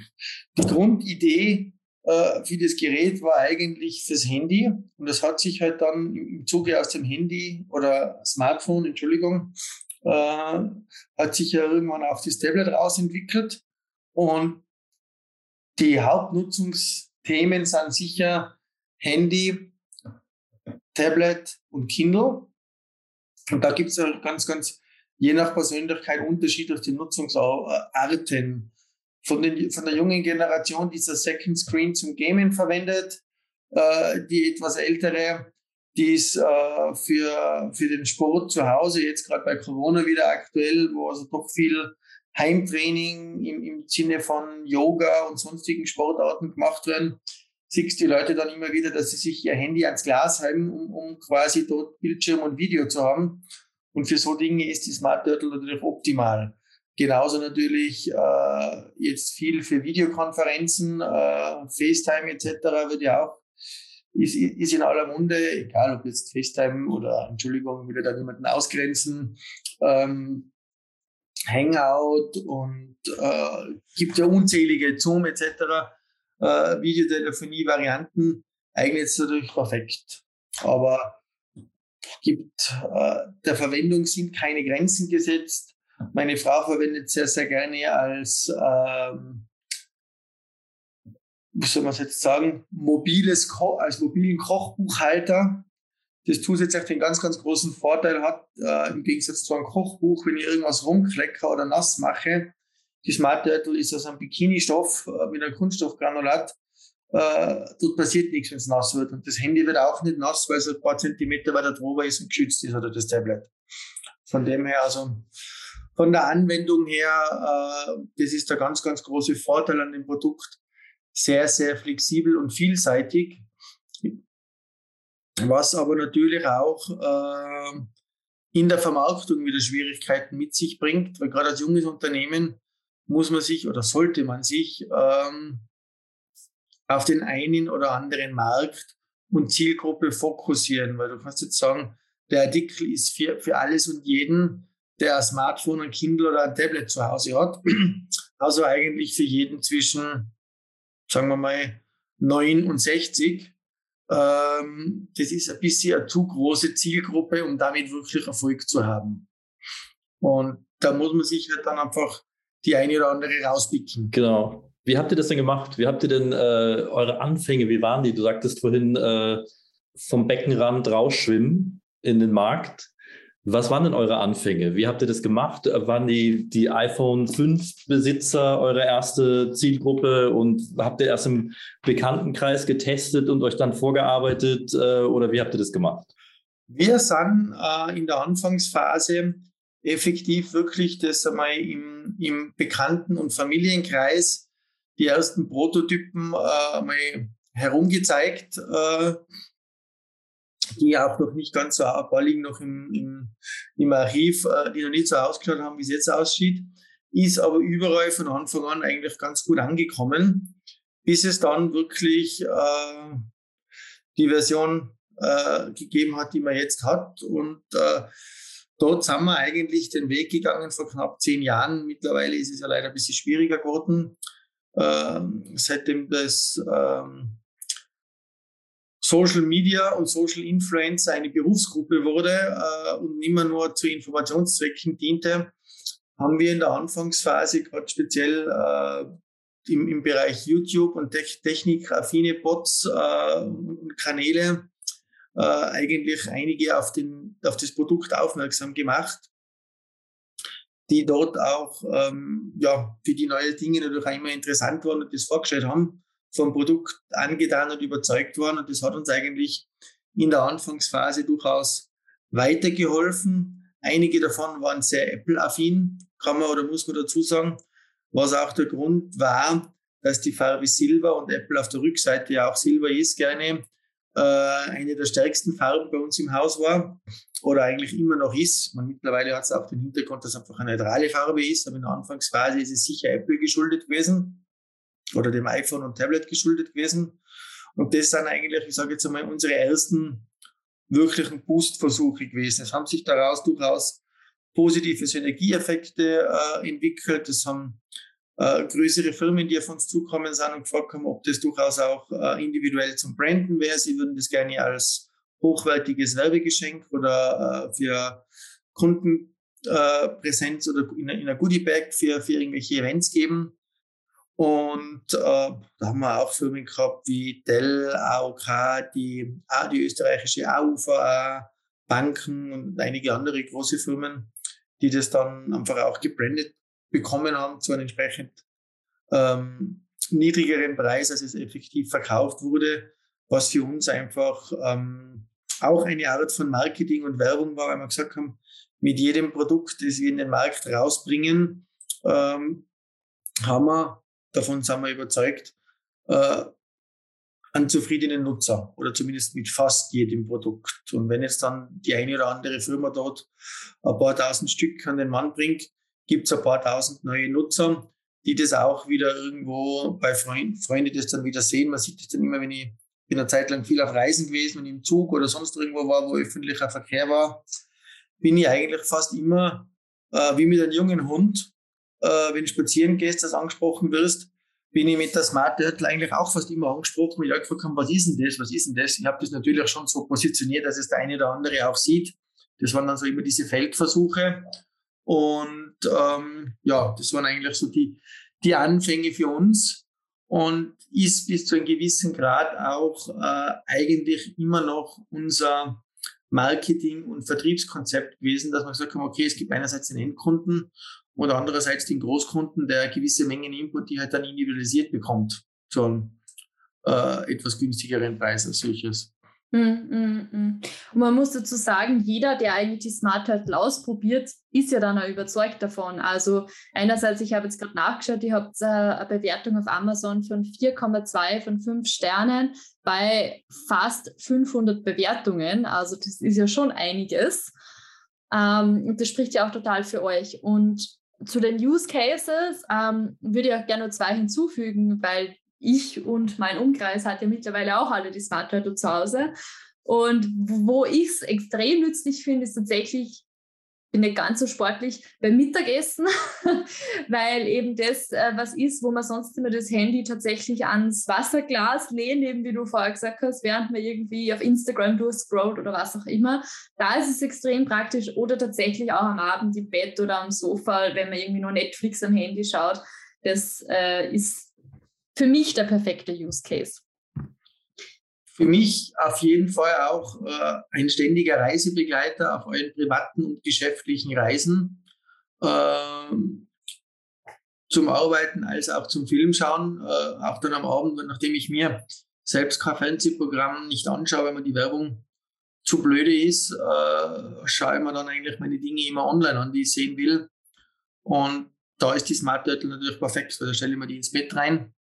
die Grundidee für das Gerät war eigentlich fürs Handy und das hat sich halt dann im Zuge aus dem Handy oder Smartphone, Entschuldigung, äh, hat sich ja irgendwann auf das Tablet rausentwickelt und die Hauptnutzungsthemen sind sicher Handy, Tablet und Kindle. Und da gibt es ja ganz, ganz je nach Persönlichkeit unterschiedliche Nutzungsarten. Von, den, von der jungen Generation dieser Second Screen zum Gamen verwendet, äh, die etwas ältere, die ist äh, für, für den Sport zu Hause, jetzt gerade bei Corona wieder aktuell, wo also doch viel Heimtraining im, im Sinne von Yoga und sonstigen Sportarten gemacht werden, siehst die Leute dann immer wieder, dass sie sich ihr Handy ans Glas halten, um, um quasi dort Bildschirm und Video zu haben. Und für so Dinge ist die Smart Turtle natürlich optimal. Genauso natürlich äh, jetzt viel für Videokonferenzen, äh, FaceTime etc. wird ja auch, ist, ist in aller Munde, egal ob jetzt FaceTime oder, Entschuldigung, will da niemanden ausgrenzen, ähm, Hangout und äh, gibt ja unzählige Zoom etc. Äh, Videotelefonie-Varianten, eignet sich natürlich perfekt. Aber gibt äh, der Verwendung sind keine Grenzen gesetzt. Meine Frau verwendet sehr, sehr gerne als, ähm, wie soll man es jetzt sagen, mobiles Ko als mobilen Kochbuchhalter. Das zusätzlich den ganz, ganz großen Vorteil hat, äh, im Gegensatz zu einem Kochbuch, wenn ich irgendwas rumklecker oder nass mache. Die Smart Turtle ist aus einem Bikini-Stoff äh, mit einem Kunststoffgranulat äh, dort passiert nichts, wenn es nass wird. Und das Handy wird auch nicht nass, weil es ein paar Zentimeter weiter drüber ist und geschützt ist oder das Tablet. Von dem her, also von der Anwendung her, äh, das ist der ganz, ganz große Vorteil an dem Produkt. Sehr, sehr flexibel und vielseitig. Was aber natürlich auch äh, in der Vermarktung wieder Schwierigkeiten mit sich bringt, weil gerade als junges Unternehmen muss man sich oder sollte man sich ähm, auf den einen oder anderen Markt und Zielgruppe fokussieren, weil du kannst jetzt sagen, der Artikel ist für, für alles und jeden, der ein Smartphone, ein Kindle oder ein Tablet zu Hause hat. Also eigentlich für jeden zwischen, sagen wir mal, 9 und 60. Ähm, das ist ein bisschen eine zu große Zielgruppe, um damit wirklich Erfolg zu haben. Und da muss man sich halt dann einfach die eine oder andere rauspicken. Genau. Wie habt ihr das denn gemacht? Wie habt ihr denn äh, eure Anfänge, wie waren die? Du sagtest vorhin äh, vom Beckenrand rausschwimmen in den Markt. Was waren denn eure Anfänge? Wie habt ihr das gemacht? Waren die, die iPhone 5 Besitzer eure erste Zielgruppe und habt ihr erst im Bekanntenkreis getestet und euch dann vorgearbeitet äh, oder wie habt ihr das gemacht? Wir sind äh, in der Anfangsphase effektiv wirklich das einmal im, im Bekannten- und Familienkreis die ersten Prototypen äh, mal herumgezeigt, äh, die auch noch nicht ganz so, ein paar noch im, im, im Archiv, äh, die noch nicht so ausgeschaut haben, wie es jetzt aussieht, ist aber überall von Anfang an eigentlich ganz gut angekommen, bis es dann wirklich äh, die Version äh, gegeben hat, die man jetzt hat. Und äh, dort sind wir eigentlich den Weg gegangen vor knapp zehn Jahren. Mittlerweile ist es ja leider ein bisschen schwieriger geworden ähm, seitdem das ähm, Social Media und Social Influencer eine Berufsgruppe wurde äh, und mehr nur zu Informationszwecken diente, haben wir in der Anfangsphase gerade speziell äh, im, im Bereich YouTube und Technik, affine Bots äh, und Kanäle äh, eigentlich einige auf, den, auf das Produkt aufmerksam gemacht, die dort auch ähm, ja, für die neuen Dinge natürlich auch immer interessant waren und das vorgestellt haben, vom Produkt angetan und überzeugt waren. Und das hat uns eigentlich in der Anfangsphase durchaus weitergeholfen. Einige davon waren sehr Apple-affin, kann man oder muss man dazu sagen, was auch der Grund war, dass die Farbe Silber und Apple auf der Rückseite ja auch Silber ist, gerne äh, eine der stärksten Farben bei uns im Haus war oder eigentlich immer noch ist. Man, mittlerweile hat es auch den Hintergrund, dass es einfach eine neutrale Farbe ist, aber in der Anfangsphase ist es sicher Apple geschuldet gewesen oder dem iPhone und Tablet geschuldet gewesen. Und das sind eigentlich, ich sage jetzt einmal, unsere ersten wirklichen Boost-Versuche gewesen. Es haben sich daraus durchaus positive Synergieeffekte äh, entwickelt. Es haben äh, größere Firmen, die auf uns zukommen sind und gefragt haben, ob das durchaus auch äh, individuell zum Branden wäre. Sie würden das gerne als hochwertiges Werbegeschenk oder äh, für Kundenpräsenz oder in, in einer Goodie-Bag für, für irgendwelche Events geben. Und äh, da haben wir auch Firmen gehabt wie Dell, AOK, die, die österreichische AUVA, Banken und einige andere große Firmen, die das dann einfach auch gebrandet bekommen haben zu einem entsprechend ähm, niedrigeren Preis, als es effektiv verkauft wurde, was für uns einfach ähm, auch eine Art von Marketing und Werbung war, weil wir gesagt haben, mit jedem Produkt, das wir in den Markt rausbringen, ähm, haben wir, davon sind wir überzeugt, äh, einen zufriedenen Nutzer oder zumindest mit fast jedem Produkt. Und wenn jetzt dann die eine oder andere Firma dort ein paar tausend Stück an den Mann bringt, gibt es ein paar tausend neue Nutzer, die das auch wieder irgendwo bei Freunden, Freunde das dann wieder sehen. Man sieht das dann immer, wenn ich bin eine Zeit lang viel auf Reisen gewesen und im Zug oder sonst irgendwo war, wo öffentlicher Verkehr war, bin ich eigentlich fast immer äh, wie mit einem jungen Hund, äh, wenn du spazieren gehst, das angesprochen wirst, bin ich mit der Smart Turtle eigentlich auch fast immer angesprochen, weil ich gefragt habe, was ist denn das, was ist denn das? Ich habe das natürlich schon so positioniert, dass es der eine oder andere auch sieht. Das waren dann so immer diese Feldversuche. Und ähm, ja, das waren eigentlich so die, die Anfänge für uns und ist bis zu einem gewissen Grad auch äh, eigentlich immer noch unser Marketing- und Vertriebskonzept gewesen, dass man gesagt haben, okay, es gibt einerseits den Endkunden und andererseits den Großkunden, der gewisse Mengen Input, die halt dann individualisiert bekommt, zu einem äh, etwas günstigeren Preis als solches. Mm, mm, mm. Und man muss dazu sagen, jeder, der eigentlich die Smart Turtle ausprobiert, ist ja dann auch überzeugt davon. Also einerseits, ich habe jetzt gerade nachgeschaut, ihr habt äh, eine Bewertung auf Amazon von 4,2 von 5 Sternen bei fast 500 Bewertungen. Also das ist ja schon einiges. Ähm, und das spricht ja auch total für euch. Und zu den Use Cases ähm, würde ich auch gerne nur zwei hinzufügen, weil ich und mein Umkreis hat ja mittlerweile auch alle die Smart Turtle zu Hause. Und wo ich es extrem nützlich finde, ist tatsächlich, bin nicht ganz so sportlich, beim Mittagessen, weil eben das äh, was ist, wo man sonst immer das Handy tatsächlich ans Wasserglas lehnt, eben wie du vorher gesagt hast, während man irgendwie auf Instagram durchscrollt oder was auch immer. Da ist es extrem praktisch oder tatsächlich auch am Abend im Bett oder am Sofa, wenn man irgendwie nur Netflix am Handy schaut. Das äh, ist für mich der perfekte Use Case? Für mich auf jeden Fall auch äh, ein ständiger Reisebegleiter auf euren privaten und geschäftlichen Reisen. Äh, zum Arbeiten als auch zum Filmschauen. Äh, auch dann am Abend, nachdem ich mir selbst kein Fernsehprogramm nicht anschaue, wenn man die Werbung zu blöde ist, äh, schaue ich mir dann eigentlich meine Dinge immer online an, die ich sehen will. Und da ist die Smart Turtle natürlich perfekt, weil da stelle ich mir die ins Bett rein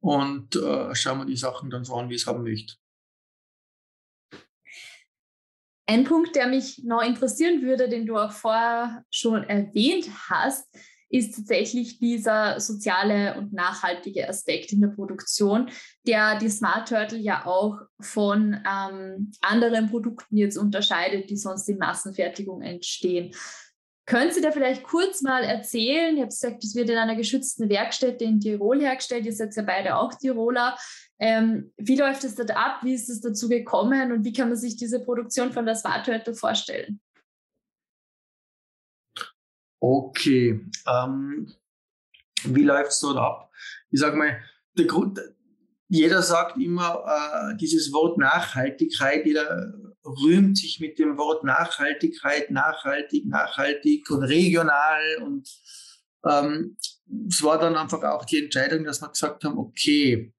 und äh, schauen wir die Sachen dann so an, wie ich es haben möchte. Ein Punkt, der mich noch interessieren würde, den du auch vorher schon erwähnt hast, ist tatsächlich dieser soziale und nachhaltige Aspekt in der Produktion, der die Smart Turtle ja auch von ähm, anderen Produkten jetzt unterscheidet, die sonst in Massenfertigung entstehen. Können Sie da vielleicht kurz mal erzählen? Ich habe gesagt, es wird in einer geschützten Werkstätte in Tirol hergestellt. Ihr seid ja beide auch Tiroler. Ähm, wie läuft es dort ab? Wie ist es dazu gekommen? Und wie kann man sich diese Produktion von der Swartörtel vorstellen? Okay. Ähm, wie läuft es dort ab? Ich sage mal, der Grund, jeder sagt immer äh, dieses Wort Nachhaltigkeit, jeder rühmt sich mit dem Wort Nachhaltigkeit, nachhaltig, nachhaltig und regional. Und ähm, es war dann einfach auch die Entscheidung, dass wir gesagt haben, okay,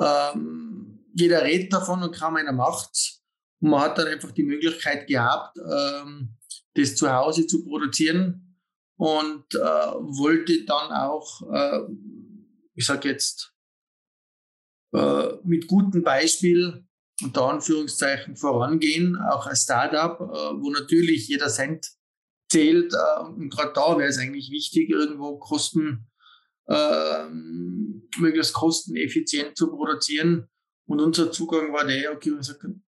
ähm, jeder redet davon und kaum einer macht Und man hat dann einfach die Möglichkeit gehabt, ähm, das zu Hause zu produzieren und äh, wollte dann auch, äh, ich sage jetzt, äh, mit gutem Beispiel unter Anführungszeichen vorangehen, auch als Startup, äh, wo natürlich jeder Cent zählt. Äh, und gerade da wäre es eigentlich wichtig, irgendwo Kosten, äh, möglichst kosteneffizient zu produzieren. Und unser Zugang war der, okay, wir sagen,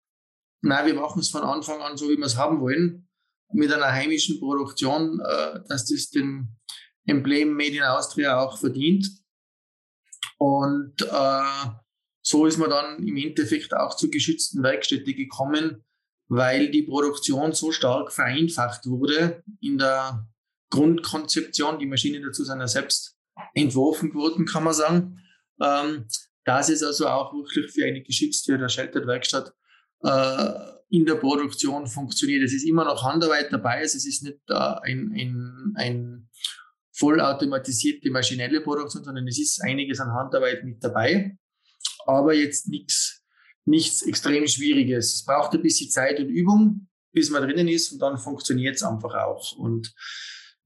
nein, wir machen es von Anfang an so, wie wir es haben wollen, mit einer heimischen Produktion, äh, dass das den Emblem Made in Austria auch verdient. Und äh, so ist man dann im Endeffekt auch zur geschützten Werkstätte gekommen, weil die Produktion so stark vereinfacht wurde in der Grundkonzeption. Die Maschinen dazu sind ja selbst entworfen worden, kann man sagen. Ähm, dass es also auch wirklich für eine geschützte oder Sheltered Werkstatt äh, in der Produktion funktioniert. Es ist immer noch Handarbeit dabei, es ist nicht äh, ein, ein, ein vollautomatisierte maschinelle Produktion, sondern es ist einiges an Handarbeit mit dabei aber jetzt nichts nichts extrem Schwieriges. Es braucht ein bisschen Zeit und Übung, bis man drinnen ist und dann funktioniert es einfach auch. Und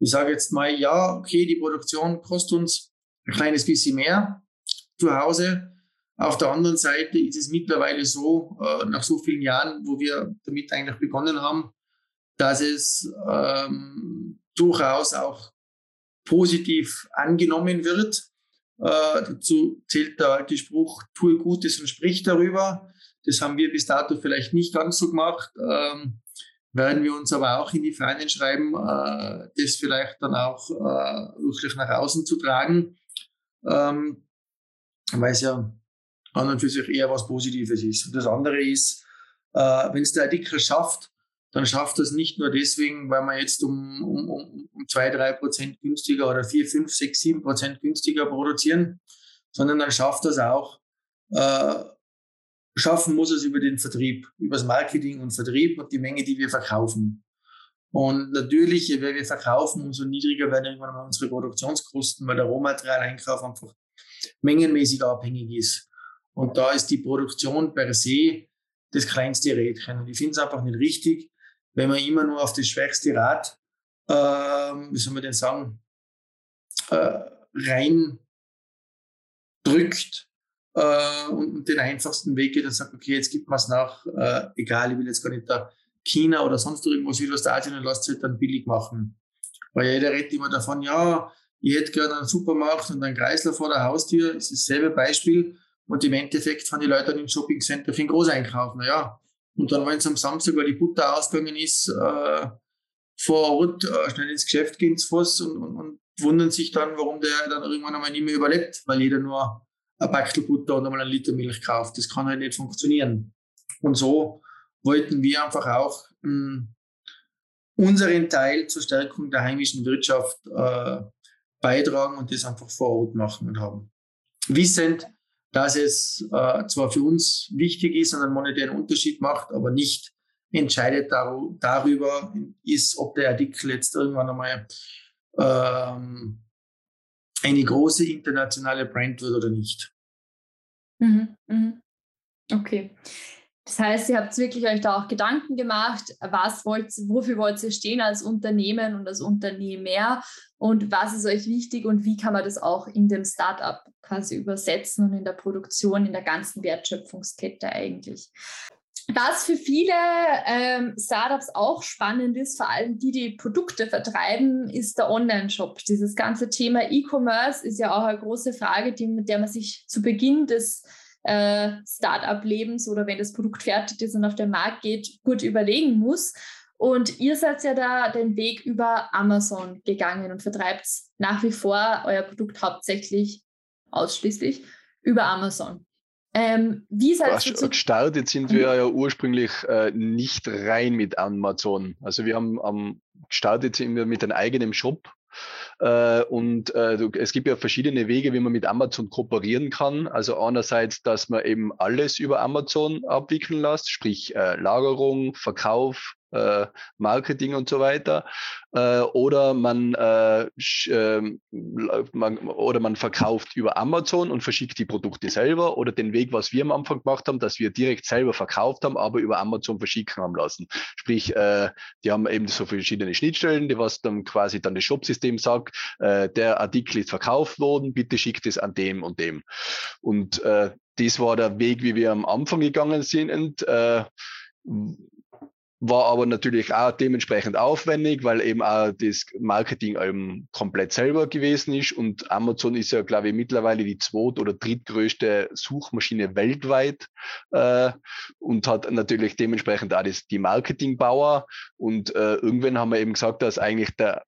ich sage jetzt mal, ja, okay, die Produktion kostet uns ein kleines bisschen mehr zu Hause. Auf der anderen Seite ist es mittlerweile so, äh, nach so vielen Jahren, wo wir damit eigentlich begonnen haben, dass es ähm, durchaus auch positiv angenommen wird. Äh, dazu zählt der alte Spruch, tue Gutes und sprich darüber. Das haben wir bis dato vielleicht nicht ganz so gemacht. Ähm, werden wir uns aber auch in die Fahnen schreiben, äh, das vielleicht dann auch äh, wirklich nach außen zu tragen, ähm, weil es ja an und für sich eher was Positives ist. Und das andere ist, äh, wenn es der Artikel schafft, dann schafft das nicht nur deswegen, weil man jetzt um, um, um, um 2, 3 Prozent günstiger oder 4, 5, 6, 7 Prozent günstiger produzieren, sondern dann schafft das auch, äh, schaffen muss es über den Vertrieb, über das Marketing und Vertrieb und die Menge, die wir verkaufen. Und natürlich, je mehr wir verkaufen, umso niedriger werden irgendwann mal unsere Produktionskosten, weil der Rohmaterialeinkauf einfach mengenmäßig abhängig ist. Und da ist die Produktion per se das kleinste Rädchen. Und ich finde es einfach nicht richtig, wenn man immer nur auf das schwächste Rad, äh, wie soll man denn sagen, äh, rein drückt äh, und den einfachsten Weg geht und sagt, okay, jetzt gibt man es nach, äh, egal, ich will jetzt gar nicht da China oder sonst irgendwo Südostasien und lasst es halt dann billig machen. Weil jeder redet immer davon, ja, ich hätte gerne einen Supermarkt und einen Kreisler vor der Haustür, das ist dasselbe Beispiel. Und im Endeffekt fahren die Leute dann ins Shoppingcenter für den Großeinkauf. Naja, und dann, wenn es am Samstag, weil die Butter ausgegangen ist, äh, vor Ort äh, schnell ins Geschäft gehen zu Fuß und, und, und, wundern sich dann, warum der dann irgendwann einmal nicht mehr überlebt, weil jeder nur ein Backel Butter und einmal einen Liter Milch kauft. Das kann halt nicht funktionieren. Und so wollten wir einfach auch mh, hm, unseren Teil zur Stärkung der heimischen Wirtschaft äh, beitragen und das einfach vor Ort machen und haben. Wissend, dass es äh, zwar für uns wichtig ist und einen monetären Unterschied macht, aber nicht entscheidet dar darüber ist, ob der Artikel jetzt irgendwann einmal ähm, eine große internationale Brand wird oder nicht. Mhm, mh. Okay. Das heißt, ihr habt wirklich euch da auch Gedanken gemacht, was wollt, wofür wollt ihr stehen als Unternehmen und als Unternehmer und was ist euch wichtig und wie kann man das auch in dem Startup quasi übersetzen und in der Produktion, in der ganzen Wertschöpfungskette eigentlich. Was für viele ähm, Startups auch spannend ist, vor allem die, die Produkte vertreiben, ist der Online-Shop. Dieses ganze Thema E-Commerce ist ja auch eine große Frage, die, mit der man sich zu Beginn des äh, Startup-Lebens oder wenn das Produkt fertig ist und auf den Markt geht, gut überlegen muss. Und ihr seid ja da den Weg über Amazon gegangen und vertreibt nach wie vor euer Produkt hauptsächlich ausschließlich über Amazon. Ähm, wie seid ihr Gestartet sind wir ja ursprünglich äh, nicht rein mit Amazon. Also wir haben ähm, gestartet sind wir mit einem eigenen Shop Äh, und äh, es gibt ja verschiedene Wege, wie man mit Amazon kooperieren kann. Also einerseits, dass man eben alles über Amazon abwickeln lässt, sprich äh, Lagerung, Verkauf, äh, Marketing und so weiter. Äh, oder man, äh, ähm, man, oder man verkauft über Amazon und verschickt die Produkte selber oder den Weg, was wir am Anfang gemacht haben, dass wir direkt selber verkauft haben, aber über Amazon verschicken haben lassen. Sprich, äh, die haben eben so verschiedene Schnittstellen, die was dann quasi dann das Shopsystem sagt, äh, der Artikel ist verkauft worden, bitte schickt es an dem und dem. Und äh, das war der Weg, wie wir am Anfang gegangen sind. Äh, war aber natürlich auch dementsprechend aufwendig, weil eben auch das Marketing eben komplett selber gewesen ist und Amazon ist ja, glaube ich, mittlerweile die zweit- oder drittgrößte Suchmaschine weltweit äh, und hat natürlich dementsprechend auch das, die Marketingbauer und äh, irgendwann haben wir eben gesagt, dass eigentlich der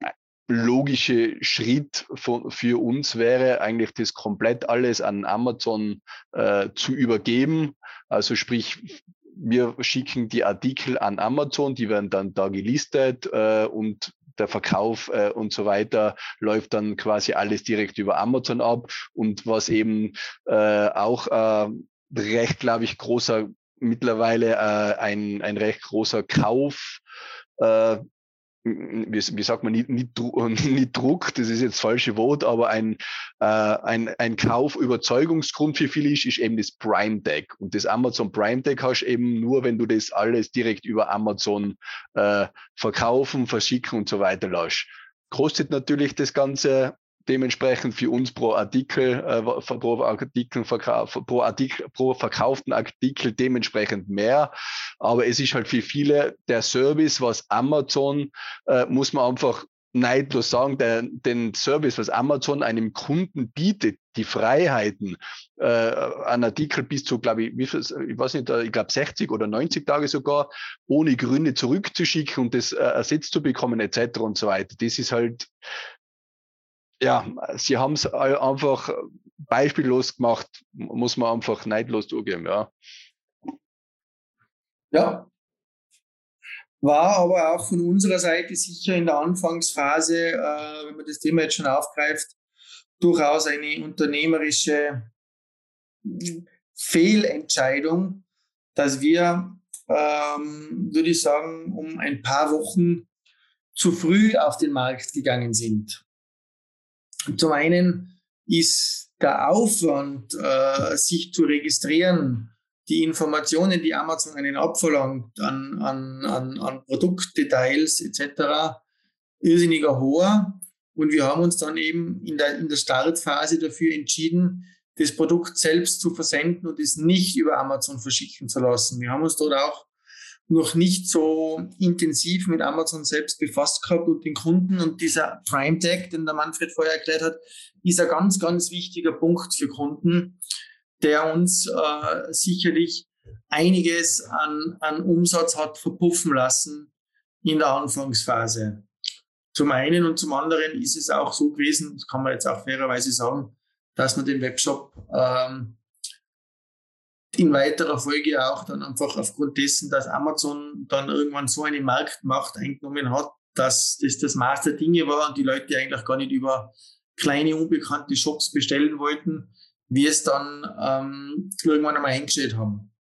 logische Schritt von, für uns wäre, eigentlich das komplett alles an Amazon äh, zu übergeben. Also sprich, wir schicken die Artikel an Amazon, die werden dann da gelistet äh, und der Verkauf äh, und so weiter läuft dann quasi alles direkt über Amazon ab. Und was eben äh, auch äh, recht, glaube ich, großer mittlerweile äh, ein, ein recht großer Kauf äh, wie, wie sagt man, nicht, nicht, nicht Druck, das ist jetzt falsche Wort, aber ein, äh, ein, ein Kaufüberzeugungsgrund für viele ist, ist eben das Prime Deck. Und das Amazon Prime Deck hast eben nur, wenn du das alles direkt über Amazon äh, verkaufen, verschicken und so weiter lässt. Kostet natürlich das Ganze dementsprechend für uns pro Artikel, äh, pro Artikel, pro Artikel, pro verkauften Artikel dementsprechend mehr. Aber es ist halt für viele der Service, was Amazon, äh, muss man einfach neidlos sagen, der, den Service, was Amazon einem Kunden bietet, die Freiheiten, äh, an Artikel bis zu, glaube ich, wie viel, ich weiß nicht, ich glaube 60 oder 90 Tage sogar, ohne Gründe zurückzuschicken und das äh, ersetzt zu bekommen, etc. und so weiter. Das ist halt ja, sie haben es einfach beispiellos gemacht, muss man einfach neidlos zugeben, ja. Ja. War aber auch von unserer Seite sicher in der Anfangsphase, äh, wenn man das Thema jetzt schon aufgreift, durchaus eine unternehmerische Fehlentscheidung, dass wir, ähm, würde ich sagen, um ein paar Wochen zu früh auf den Markt gegangen sind. Zum einen ist der Aufwand, äh, sich zu registrieren, die Informationen, die Amazon einen abverlangt an, an, an, an Produktdetails etc., irrsinniger hoher. Und wir haben uns dann eben in der, in der Startphase dafür entschieden, das Produkt selbst zu versenden und es nicht über Amazon verschicken zu lassen. Wir haben uns dort auch noch nicht so intensiv mit Amazon selbst befasst gehabt und den Kunden. Und dieser Prime Tag, den der Manfred vorher erklärt hat, ist ein ganz, ganz wichtiger Punkt für Kunden, der uns äh, sicherlich einiges an, an Umsatz hat verpuffen lassen in der Anfangsphase. Zum einen und zum anderen ist es auch so gewesen, das kann man jetzt auch fairerweise sagen, dass man den Webshop ähm, in weiterer Folge auch dann einfach aufgrund dessen, dass Amazon dann irgendwann so eine Marktmacht eingenommen hat, dass das das Maß der Dinge war und die Leute eigentlich gar nicht über kleine, unbekannte Shops bestellen wollten, wir es dann ähm, irgendwann einmal eingestellt haben.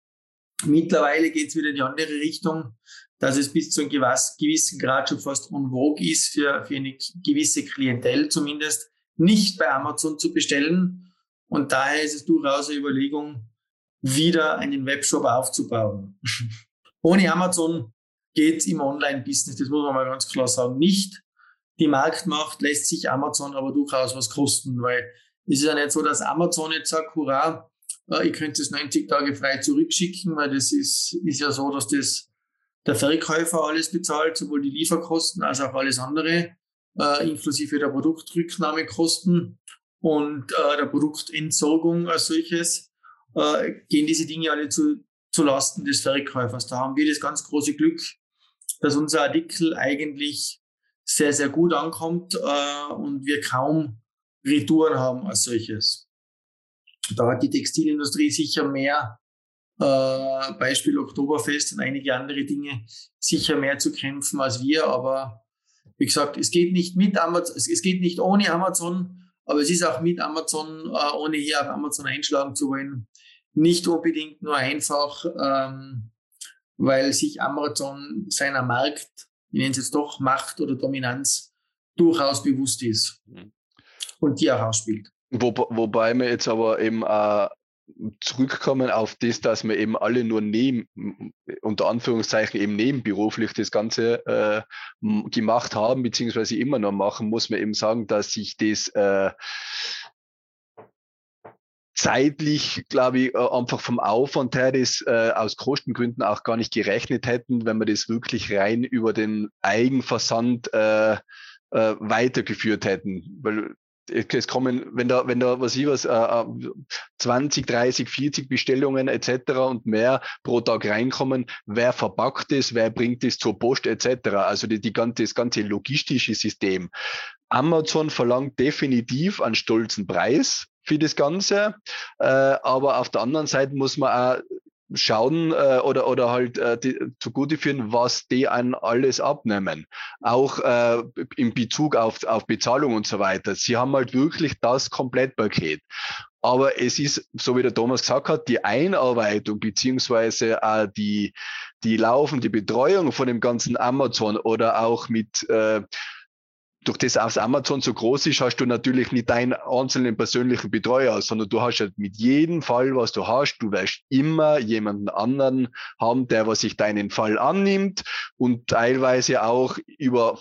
Mittlerweile geht es wieder in die andere Richtung, dass es bis zu einem gewissen Grad schon fast en ist, für, für eine gewisse Klientel zumindest, nicht bei Amazon zu bestellen. Und daher ist es durchaus eine Überlegung, wieder einen Webshop aufzubauen. Ohne Amazon geht im Online-Business, das muss man mal ganz klar sagen, nicht. Die Marktmacht lässt sich Amazon aber durchaus was kosten, weil es ist ja nicht so, dass Amazon jetzt sagt, hurra, äh, ich könnte es 90 Tage frei zurückschicken, weil das ist, ist ja so, dass das der Verkäufer alles bezahlt, sowohl die Lieferkosten als auch alles andere, äh, inklusive der Produktrücknahmekosten und äh, der Produktentsorgung als solches äh, gehen diese Dinge alle zu, zu Lasten des Verkäufers. Da haben wir das ganz große Glück, dass unser Artikel eigentlich sehr, sehr gut ankommt äh, und wir kaum Retouren haben als solches. Da hat die Textilindustrie sicher mehr, äh, Beispiel Oktoberfest und einige andere Dinge, sicher mehr zu kämpfen als wir, aber wie gesagt, es geht nicht mit Amazon, es geht nicht ohne Amazon, aber es ist auch mit Amazon, äh, ohne hier auf Amazon einschlagen zu wollen, nicht unbedingt nur einfach, ähm, weil sich Amazon seiner Markt, ich nenne es jetzt doch Macht oder Dominanz, durchaus bewusst ist mhm. und die auch ausspielt. Wo, wobei wir jetzt aber eben äh, zurückkommen auf das, dass wir eben alle nur neben, unter Anführungszeichen eben nebenberuflich das Ganze äh, gemacht haben, beziehungsweise immer noch machen, muss man eben sagen, dass sich das äh, zeitlich, glaube ich, äh, einfach vom Aufwand her das äh, aus Kostengründen auch gar nicht gerechnet hätten, wenn wir das wirklich rein über den Eigenversand äh, äh, weitergeführt hätten. Weil es kommen, wenn da, wenn da, was ich was, äh, 20, 30, 40 Bestellungen etc. und mehr pro Tag reinkommen, wer verpackt es, wer bringt es zur Post etc. Also die, die ganze, das ganze logistische System. Amazon verlangt definitiv einen stolzen Preis für das Ganze, äh, aber auf der anderen Seite muss man auch schauen äh, oder, oder halt äh, die, zugute führen, was die an alles abnehmen. Auch äh, in Bezug auf, auf Bezahlung und so weiter. Sie haben halt wirklich das Komplettpaket. Aber es ist, so wie der Thomas gesagt hat, die Einarbeitung beziehungsweise äh, die, die laufende Betreuung von dem ganzen Amazon oder auch mit äh, durch das aus Amazon so groß ist, hast du natürlich nicht deinen einzelnen persönlichen Betreuer, sondern du hast halt mit jedem Fall, was du hast, du wirst immer jemanden anderen haben, der was sich deinen Fall annimmt und teilweise auch über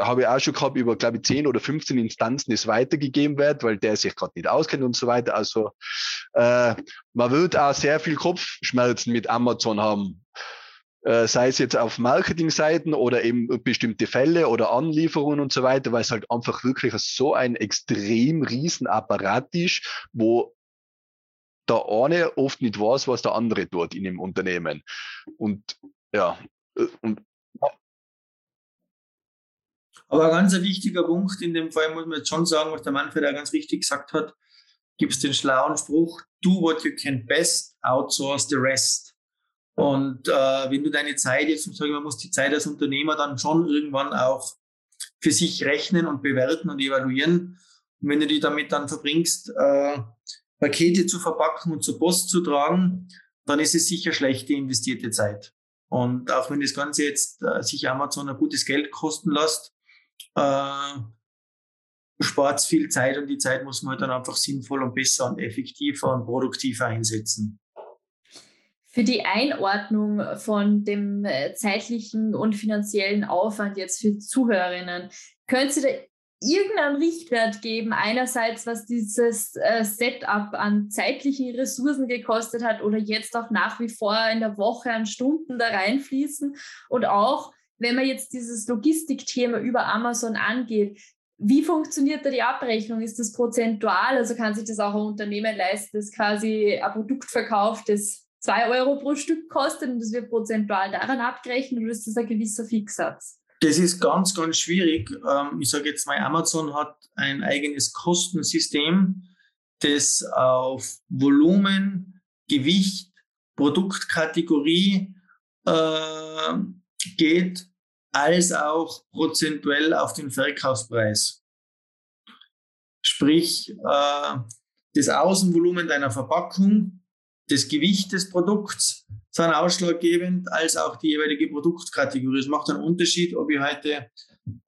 habe ich auch schon gehabt, über, glaube ich, 10 oder 15 Instanzen das weitergegeben wird, weil der sich gerade nicht auskennt und so weiter. Also äh, man wird auch sehr viel Kopfschmerzen mit Amazon haben. Äh, sei es jetzt auf Marketingseiten oder eben bestimmte Fälle oder Anlieferungen und so weiter, weil es halt einfach wirklich so ein extrem riesen Apparat ist, wo der eine oft nicht weiß, was der andere tut in dem Unternehmen. Und ja, äh, und aber ein ganz wichtiger Punkt in dem Fall muss man jetzt schon sagen, was der Manfred ja ganz richtig gesagt hat, gibt es den schlauen Spruch, do what you can best, outsource the rest. Und äh, wenn du deine Zeit jetzt, sag ich, man muss die Zeit als Unternehmer dann schon irgendwann auch für sich rechnen und bewerten und evaluieren. Und wenn du die damit dann verbringst, äh, Pakete zu verpacken und zur Post zu tragen, dann ist es sicher schlechte investierte Zeit. Und auch wenn das Ganze jetzt äh, sich Amazon ein gutes Geld kosten lässt, äh, spart es viel Zeit und die Zeit muss man dann einfach sinnvoll und besser und effektiver und produktiver einsetzen für die Einordnung von dem äh, zeitlichen und finanziellen Aufwand jetzt für Zuhörerinnen, könnt ihr da irgendeinen Richtwert geben, einerseits was dieses äh, Setup an zeitlichen Ressourcen gekostet hat oder jetzt auch nach wie vor in der Woche an Stunden da reinfließen und auch, wenn man jetzt dieses Logistikthema über Amazon angeht, wie funktioniert da die Abrechnung? Ist das prozentual? Also kann sich das auch ein Unternehmen leisten, das quasi ein Produkt verkauft, das 2 Euro pro Stück kostet und das wird prozentual daran abgerechnet oder ist das ein gewisser Fixsatz? Das ist ganz, ganz schwierig. Ähm, ich sage jetzt mal, Amazon hat ein eigenes Kostensystem, das auf Volumen, Gewicht, Produktkategorie äh, geht, als auch prozentuell auf den Verkaufspreis. Sprich, äh, das Außenvolumen deiner Verpackung das Gewicht des Produkts sind ausschlaggebend, als auch die jeweilige Produktkategorie. Es macht einen Unterschied, ob ich heute,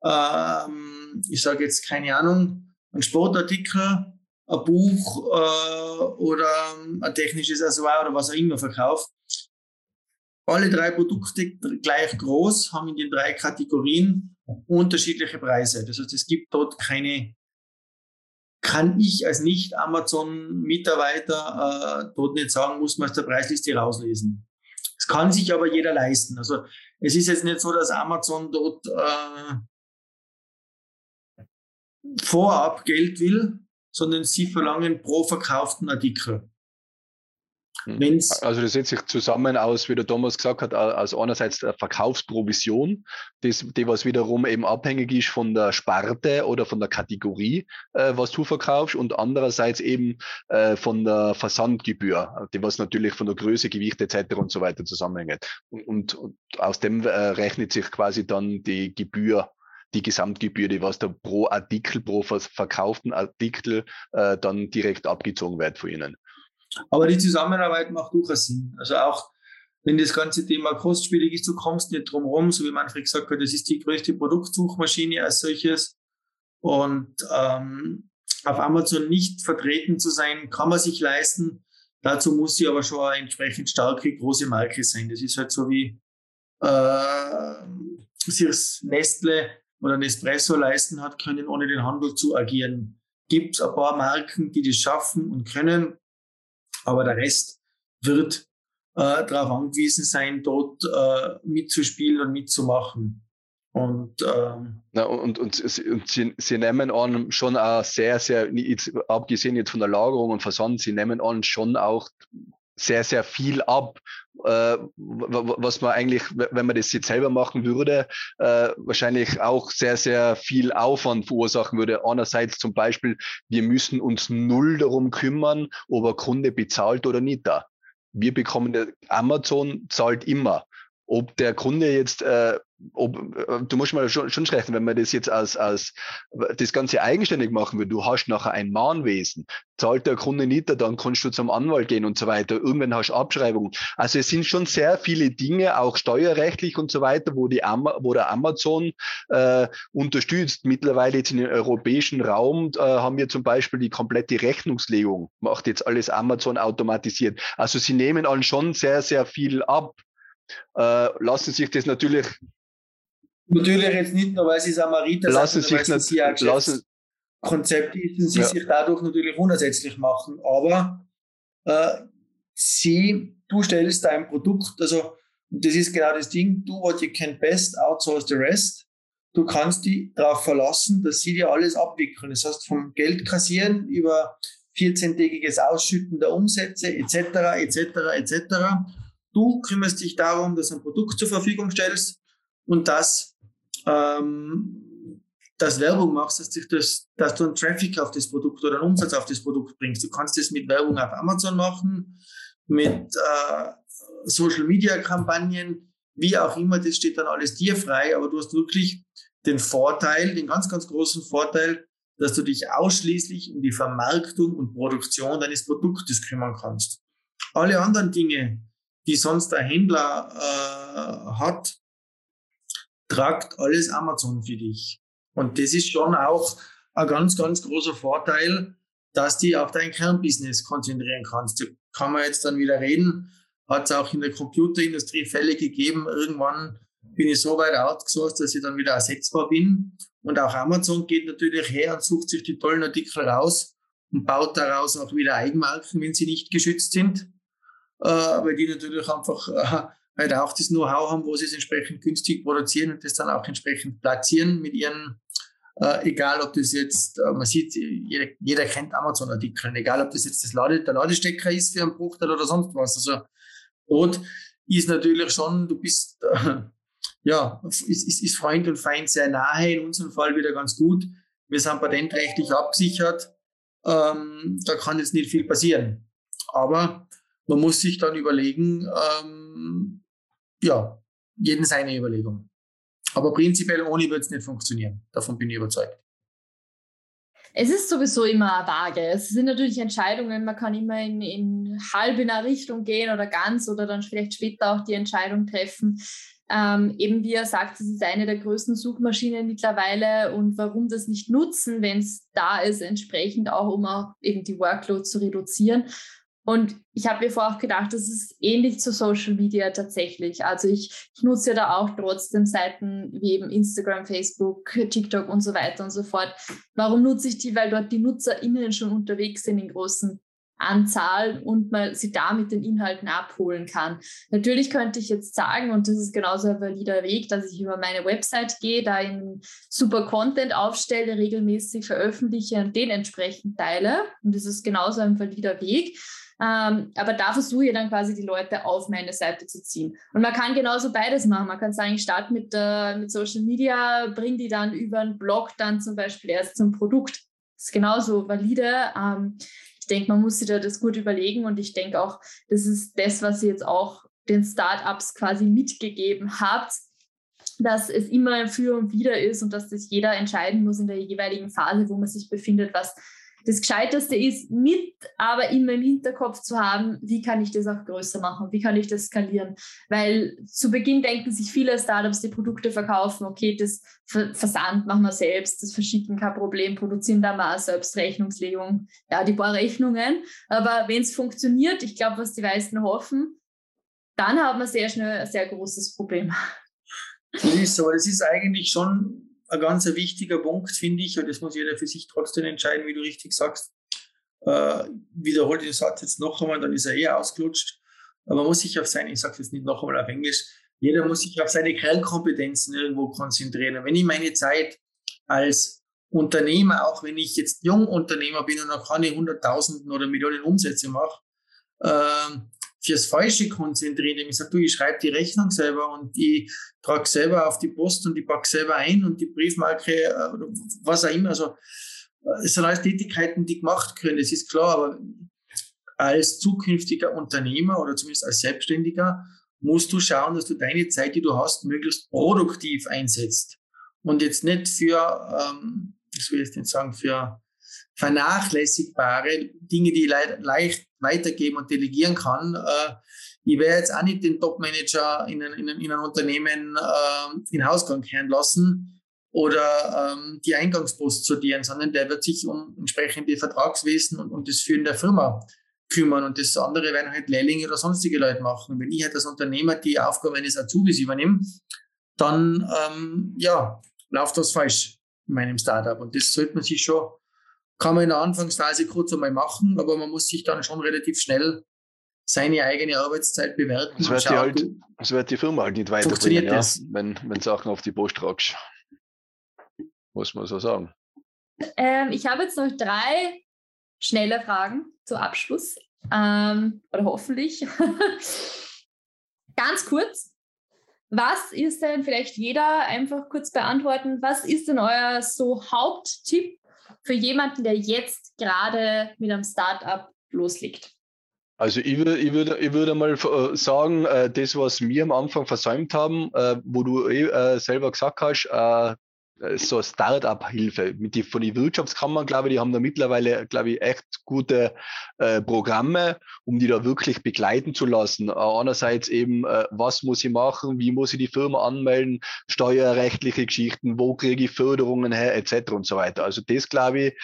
ähm, ich sage jetzt keine Ahnung, ein Sportartikel, ein Buch äh, oder ein technisches Accessoire oder was auch immer verkaufe. Alle drei Produkte gleich groß, haben in den drei Kategorien unterschiedliche Preise. Das heißt, es gibt dort keine kann ich als Nicht-Amazon-Mitarbeiter äh, dort nicht sagen, muss man aus der Preisliste rauslesen. Das kann sich aber jeder leisten. Also es ist jetzt nicht so, dass Amazon dort äh, vorab Geld will, sondern sie verlangen pro verkauften Artikel. Hm. Wenn's also das setzt sich zusammen aus, wie der Thomas gesagt hat, aus einerseits der Verkaufsprovision, das, die was wiederum eben abhängig ist von der Sparte oder von der Kategorie, äh, was du verkaufst und andererseits eben äh, von der Versandgebühr, die was natürlich von der Größe, Gewicht etc. und so weiter zusammenhängt. Und, und, und aus dem äh, rechnet sich quasi dann die Gebühr die Gesamtgebühr, die was da pro Artikel, pro verkauften Artikel äh, dann direkt abgezogen wird von ihnen. Aber die Zusammenarbeit macht durchaus Sinn. Also auch wenn das ganze Thema kostspielig ist, du kommst nicht drum herum, so wie Manfred gesagt hat, das ist die größte Produktsuchmaschine als solches. Und ähm, auf Amazon nicht vertreten zu sein, kann man sich leisten. Dazu muss sie aber schon eine entsprechend starke, große Marke sein. Das ist halt so wie äh, sich Nestle oder Nespresso leisten hat können, ohne den Handel zu agieren. Gibt es ein paar Marken, die das schaffen und können, aber der Rest wird äh, darauf angewiesen sein, dort äh, mitzuspielen und mitzumachen. Und, ähm, Na, und, und, und sie, sie, nehmen an schon auch sehr, sehr, jetzt, abgesehen jetzt von der Lagerung und Versand, sie nehmen an schon auch sehr, sehr viel ab, äh, was man eigentlich, wenn man das jetzt selber machen würde, äh, wahrscheinlich auch sehr, sehr viel Aufwand verursachen würde. Einerseits zum Beispiel, wir müssen uns null darum kümmern, ob ein Kunde bezahlt oder nicht da wir bekommen, Amazon zahlt immer. Ob der Kunde jetzt, äh, ob, äh, du musst mal schon, schon rechnen, wenn man das jetzt als, als das Ganze eigenständig machen will, du hast nachher ein Mahnwesen, zahlt der Kunde nicht, dann kannst du zum Anwalt gehen und so weiter. Irgendwann hast du Abschreibungen. Also es sind schon sehr viele Dinge, auch steuerrechtlich und so weiter, wo, die Am wo der Amazon äh, unterstützt. Mittlerweile jetzt in den europäischen Raum äh, haben wir zum Beispiel die komplette Rechnungslegung, macht jetzt alles Amazon automatisiert. Also sie nehmen allen schon sehr, sehr viel ab äh, lassen sich das natürlich. Natürlich jetzt nicht nur, weil sie Samariter lassen sind, sich sie lassen, Konzept ist und sie ja. sich dadurch natürlich unersetzlich machen. Aber äh, sie, du stellst dein Produkt, also und das ist genau das Ding, do what you can best, outsource the rest. Du kannst die darauf verlassen, dass sie dir alles abwickeln. Das heißt, vom Geld kassieren über 14-tägiges Ausschütten der Umsätze etc. etc. etc. Du kümmerst dich darum, dass ein Produkt zur Verfügung stellst und dass, ähm, dass Werbung machst, dass, das, dass du einen Traffic auf das Produkt oder einen Umsatz auf das Produkt bringst. Du kannst das mit Werbung auf Amazon machen, mit äh, Social Media Kampagnen, wie auch immer, das steht dann alles dir frei, aber du hast wirklich den Vorteil, den ganz, ganz großen Vorteil, dass du dich ausschließlich um die Vermarktung und Produktion deines Produktes kümmern kannst. Alle anderen Dinge, die sonst der Händler äh, hat, tragt alles Amazon für dich. Und das ist schon auch ein ganz, ganz großer Vorteil, dass du auf dein Kernbusiness konzentrieren kannst. Da kann man jetzt dann wieder reden. Hat es auch in der Computerindustrie Fälle gegeben. Irgendwann bin ich so weit outgesourced, dass ich dann wieder ersetzbar bin. Und auch Amazon geht natürlich her und sucht sich die tollen Artikel raus und baut daraus auch wieder Eigenmarken, wenn sie nicht geschützt sind weil die natürlich einfach äh, halt auch das Know-how haben, wo sie es entsprechend günstig produzieren und das dann auch entsprechend platzieren mit ihren, äh, egal ob das jetzt, äh, man sieht, jeder, jeder kennt Amazon-Artikel, egal ob das jetzt das Lade, der Ladestecker ist für einen Bruchteil oder sonst was. Also Rot ist natürlich schon, du bist, äh, ja, ist, ist, ist Freund und Feind sehr nahe, in unserem Fall wieder ganz gut. Wir sind patentrechtlich abgesichert. Ähm, da kann jetzt nicht viel passieren. Aber man muss sich dann überlegen, ähm, ja, jeden seine Überlegung. Aber prinzipiell ohne wird es nicht funktionieren. Davon bin ich überzeugt. Es ist sowieso immer vage. Es sind natürlich Entscheidungen, man kann immer in, in halb in eine Richtung gehen oder ganz oder dann vielleicht später auch die Entscheidung treffen. Ähm, eben wie er sagt, es ist eine der größten Suchmaschinen mittlerweile und warum das nicht nutzen, wenn es da ist, entsprechend auch, um auch eben die Workload zu reduzieren. Und ich habe mir vorher auch gedacht, das ist ähnlich zu Social Media tatsächlich. Also ich, ich nutze ja da auch trotzdem Seiten wie eben Instagram, Facebook, TikTok und so weiter und so fort. Warum nutze ich die? Weil dort die NutzerInnen schon unterwegs sind in großen Anzahl und man sie damit den Inhalten abholen kann. Natürlich könnte ich jetzt sagen, und das ist genauso ein valider Weg, dass ich über meine Website gehe, da einen super Content aufstelle, regelmäßig veröffentliche und den entsprechend teile. Und das ist genauso ein valider Weg. Ähm, aber da versuche ich dann quasi die Leute auf meine Seite zu ziehen. Und man kann genauso beides machen. Man kann sagen, ich starte mit, äh, mit Social Media, bringe die dann über einen Blog dann zum Beispiel erst zum Produkt. Das ist genauso valide. Ähm, ich denke, man muss sich da das gut überlegen und ich denke auch, das ist das, was ihr jetzt auch den Startups quasi mitgegeben habt, dass es immer für und wieder ist und dass das jeder entscheiden muss in der jeweiligen Phase, wo man sich befindet, was das Gescheiteste ist, mit aber immer im Hinterkopf zu haben, wie kann ich das auch größer machen, wie kann ich das skalieren. Weil zu Beginn denken sich viele Startups, die Produkte verkaufen, okay, das Versand machen wir selbst, das Verschicken kein Problem, produzieren da mal selbst Rechnungslegung, ja, die paar Rechnungen. Aber wenn es funktioniert, ich glaube, was die meisten hoffen, dann haben wir sehr schnell ein sehr großes Problem. Das ist so, das ist eigentlich schon ein ganz wichtiger Punkt, finde ich, und das muss jeder für sich trotzdem entscheiden, wie du richtig sagst. Äh, wiederhole den Satz jetzt noch einmal, dann ist er eh ausgelutscht. Aber man muss sich auf seine, ich sage jetzt nicht noch einmal auf Englisch, jeder muss sich auf seine Kernkompetenzen irgendwo konzentrieren. Und wenn ich meine Zeit als Unternehmer, auch wenn ich jetzt Jungunternehmer bin und noch keine Hunderttausenden oder Millionen Umsätze mache, äh, fürs Falsche konzentrieren. Ich sage, du, ich schreibe die Rechnung selber und ich trage selber auf die Post und ich packe selber ein und die Briefmarke, äh, was auch immer. Also äh, es sind alles Tätigkeiten, die gemacht können, das ist klar, aber als zukünftiger Unternehmer oder zumindest als Selbstständiger musst du schauen, dass du deine Zeit, die du hast, möglichst produktiv einsetzt. Und jetzt nicht für, ähm, ich will jetzt nicht sagen, für vernachlässigbare Dinge, die ich leicht weitergeben und delegieren kann. Äh, ich werde jetzt auch nicht den Top-Manager in, in, in, ein Unternehmen äh, in Hausgang kehren lassen oder ähm, die Eingangspost sortieren, sondern der wird sich um entsprechende Vertragswesen und, und das Führen der Firma kümmern und das andere werden halt Lehrlinge oder sonstige Leute machen. wenn ich halt als Unternehmer die Aufgabe eines Azubis übernehme, dann ähm, ja, läuft das falsch in meinem Startup und das sollte man sich schon kann man in der Anfangsphase kurz einmal machen, aber man muss sich dann schon relativ schnell seine eigene Arbeitszeit bewerten. Das wird, die, halt, das wird die Firma halt nicht weiterbringen, ja, wenn, wenn Sachen auf die Post tragst. Muss man so sagen. Ähm, ich habe jetzt noch drei schnelle Fragen zum Abschluss. Ähm, oder hoffentlich. Ganz kurz. Was ist denn, vielleicht jeder einfach kurz beantworten, was ist denn euer so Haupttipp für jemanden, der jetzt gerade mit einem Startup loslegt? Also ich würde, ich würde, ich würde mal äh, sagen, äh, das, was wir am Anfang versäumt haben, äh, wo du eh selber gesagt hast, so Start-up-Hilfe. Von den Wirtschaftskammern, glaube ich, die haben da mittlerweile, glaube ich, echt gute äh, Programme, um die da wirklich begleiten zu lassen. Äh, einerseits eben, äh, was muss ich machen, wie muss ich die Firma anmelden, steuerrechtliche Geschichten, wo kriege ich Förderungen her, etc. und so weiter. Also das, glaube ich,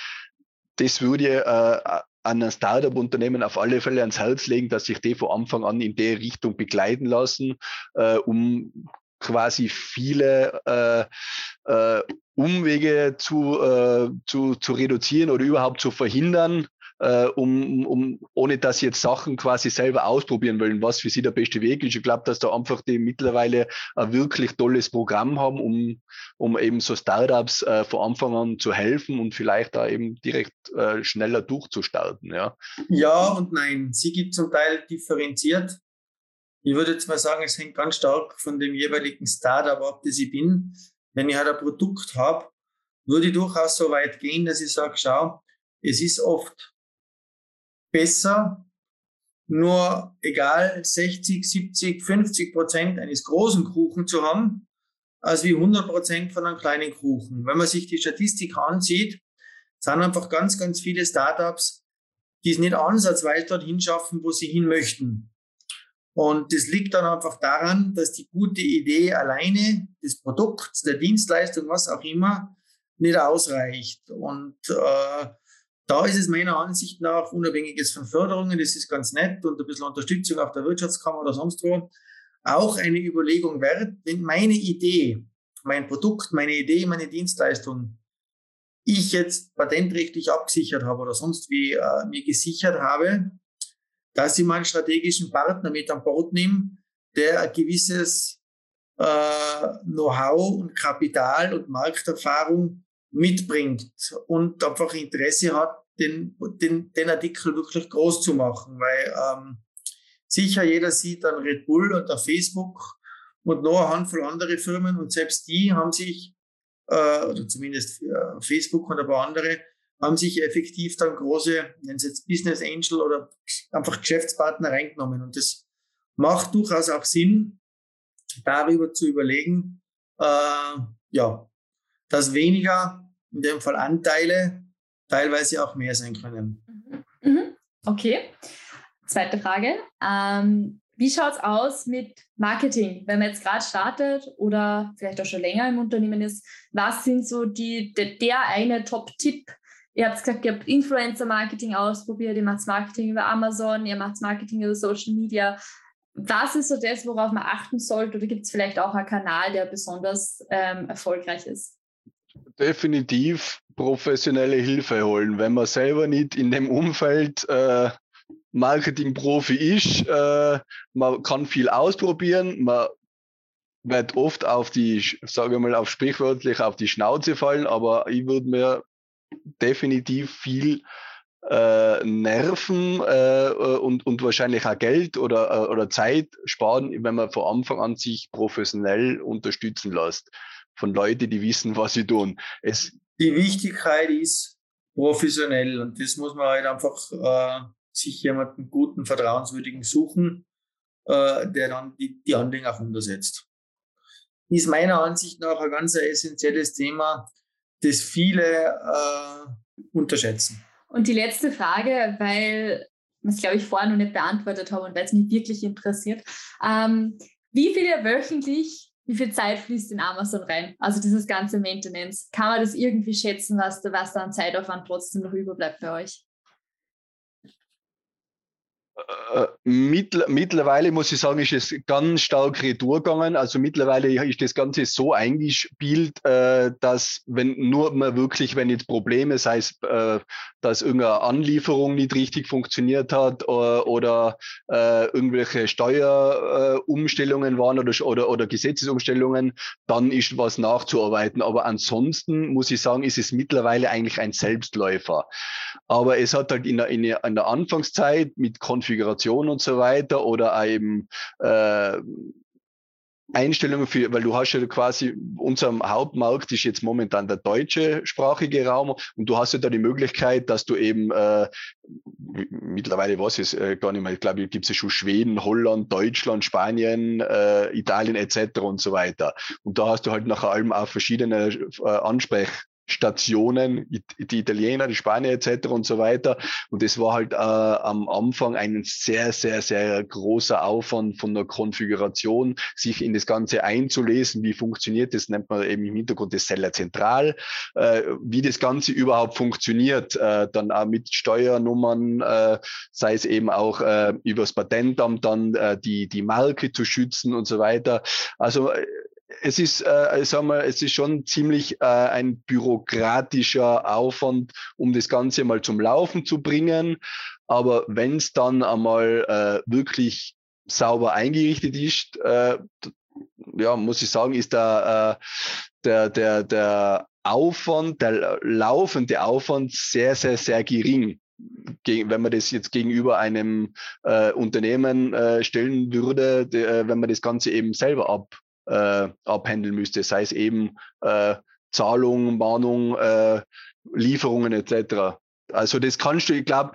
das würde äh, an ein Startup-Unternehmen auf alle Fälle ans Herz legen, dass sich die von Anfang an in der Richtung begleiten lassen, äh, um quasi viele äh, äh, Umwege zu, äh, zu, zu reduzieren oder überhaupt zu verhindern, äh, um, um, ohne dass sie jetzt Sachen quasi selber ausprobieren wollen, was für sie der beste Weg ist. Ich glaube, dass da einfach die mittlerweile ein wirklich tolles Programm haben, um, um eben so Startups äh, von Anfang an zu helfen und vielleicht da eben direkt äh, schneller durchzustarten. Ja. ja und nein. Sie gibt zum Teil differenziert ich würde jetzt mal sagen, es hängt ganz stark von dem jeweiligen Startup ab, das ich bin. Wenn ich halt ein Produkt habe, würde ich durchaus so weit gehen, dass ich sage, schau, es ist oft besser, nur egal 60, 70, 50 Prozent eines großen Kuchen zu haben, als wie 100 Prozent von einem kleinen Kuchen. Wenn man sich die Statistik ansieht, sind einfach ganz, ganz viele Startups, die es nicht ansatzweise dorthin schaffen, wo sie hin möchten. Und das liegt dann einfach daran, dass die gute Idee alleine des Produkts, der Dienstleistung, was auch immer, nicht ausreicht. Und äh, da ist es meiner Ansicht nach, unabhängiges von Förderungen, das ist ganz nett und ein bisschen Unterstützung auf der Wirtschaftskammer oder sonst wo, auch eine Überlegung wert, wenn meine Idee, mein Produkt, meine Idee, meine Dienstleistung, ich jetzt patentrechtlich abgesichert habe oder sonst wie äh, mir gesichert habe, dass ich mal einen strategischen Partner mit an Bord nehme, der ein gewisses äh, Know-how und Kapital und Markterfahrung mitbringt und einfach Interesse hat, den, den, den Artikel wirklich groß zu machen, weil ähm, sicher jeder sieht dann Red Bull und der Facebook und noch eine Handvoll andere Firmen und selbst die haben sich, äh, oder zumindest äh, Facebook und ein paar andere, haben sich effektiv dann große, nennen Sie jetzt Business Angel oder einfach Geschäftspartner reingenommen. Und das macht durchaus auch Sinn, darüber zu überlegen, äh, ja, dass weniger, in dem Fall Anteile, teilweise auch mehr sein können. Mhm. mhm. Okay. Zweite Frage. Ähm, wie schaut es aus mit Marketing, wenn man jetzt gerade startet oder vielleicht auch schon länger im Unternehmen ist? Was sind so die, der, der eine Top-Tipp? Ihr habt gesagt, ihr habt Influencer-Marketing ausprobiert, ihr macht Marketing über Amazon, ihr macht Marketing über Social Media. Was ist so das, worauf man achten sollte? Oder gibt es vielleicht auch einen Kanal, der besonders ähm, erfolgreich ist? Definitiv professionelle Hilfe holen. Wenn man selber nicht in dem Umfeld äh, Marketing-Profi ist. Äh, man kann viel ausprobieren, man wird oft auf die, sage mal, auf sprichwörtlich auf die Schnauze fallen, aber ich würde mir definitiv viel äh, Nerven äh, und, und wahrscheinlich auch Geld oder, äh, oder Zeit sparen, wenn man von Anfang an sich professionell unterstützen lässt. Von Leuten, die wissen, was sie tun. Es die Wichtigkeit ist professionell und das muss man halt einfach äh, sich jemanden guten, vertrauenswürdigen suchen, äh, der dann die, die Handlung auch umsetzt. Ist meiner Ansicht nach ein ganz essentielles Thema, das viele äh, unterschätzen. Und die letzte Frage, weil ich es, glaube ich, vorher noch nicht beantwortet habe und weil es mich wirklich interessiert. Ähm, wie viele wöchentlich, wie viel Zeit fließt in Amazon rein? Also dieses ganze Maintenance. Kann man das irgendwie schätzen, was, was da an Zeitaufwand trotzdem noch überbleibt bei euch? Äh, mittlerweile muss ich sagen, ist es ganz stark retourgegangen. Also mittlerweile ist das Ganze so eingespielt, äh, dass wenn nur man wirklich, wenn jetzt Probleme, sei es, äh, dass irgendeine Anlieferung nicht richtig funktioniert hat oder, irgendwelche Steuerumstellungen waren oder, oder, oder Gesetzesumstellungen, dann ist was nachzuarbeiten. Aber ansonsten muss ich sagen, ist es mittlerweile eigentlich ein Selbstläufer. Aber es hat halt in der, in der, Anfangszeit mit Konfiguration und so weiter oder eben äh, Einstellungen für, weil du hast ja quasi, unser Hauptmarkt ist jetzt momentan der deutsche sprachige Raum und du hast ja da die Möglichkeit, dass du eben äh, mittlerweile was ist äh, gar nicht mehr, ich glaube, gibt es ja schon Schweden, Holland, Deutschland, Spanien, äh, Italien etc. und so weiter. Und da hast du halt nach allem auch verschiedene äh, Ansprech Stationen, die Italiener, die Spanier etc. und so weiter. Und das war halt äh, am Anfang ein sehr, sehr, sehr großer Aufwand von der Konfiguration, sich in das Ganze einzulesen, wie funktioniert das, nennt man eben im Hintergrund das Seller Zentral, äh, wie das Ganze überhaupt funktioniert, äh, dann auch mit Steuernummern, äh, sei es eben auch äh, übers Patentamt dann äh, die, die Marke zu schützen und so weiter. Also äh, es ist, äh, sagen wir, es ist schon ziemlich äh, ein bürokratischer Aufwand, um das Ganze mal zum Laufen zu bringen. Aber wenn es dann einmal äh, wirklich sauber eingerichtet ist, äh, ja, muss ich sagen, ist der, äh, der, der, der Aufwand, der laufende Aufwand sehr, sehr, sehr gering wenn man das jetzt gegenüber einem äh, Unternehmen äh, stellen würde, de, äh, wenn man das Ganze eben selber ab, äh, abhandeln müsste, sei es eben äh, Zahlung, Mahnung, äh, Lieferungen etc. Also das kannst du, ich glaube,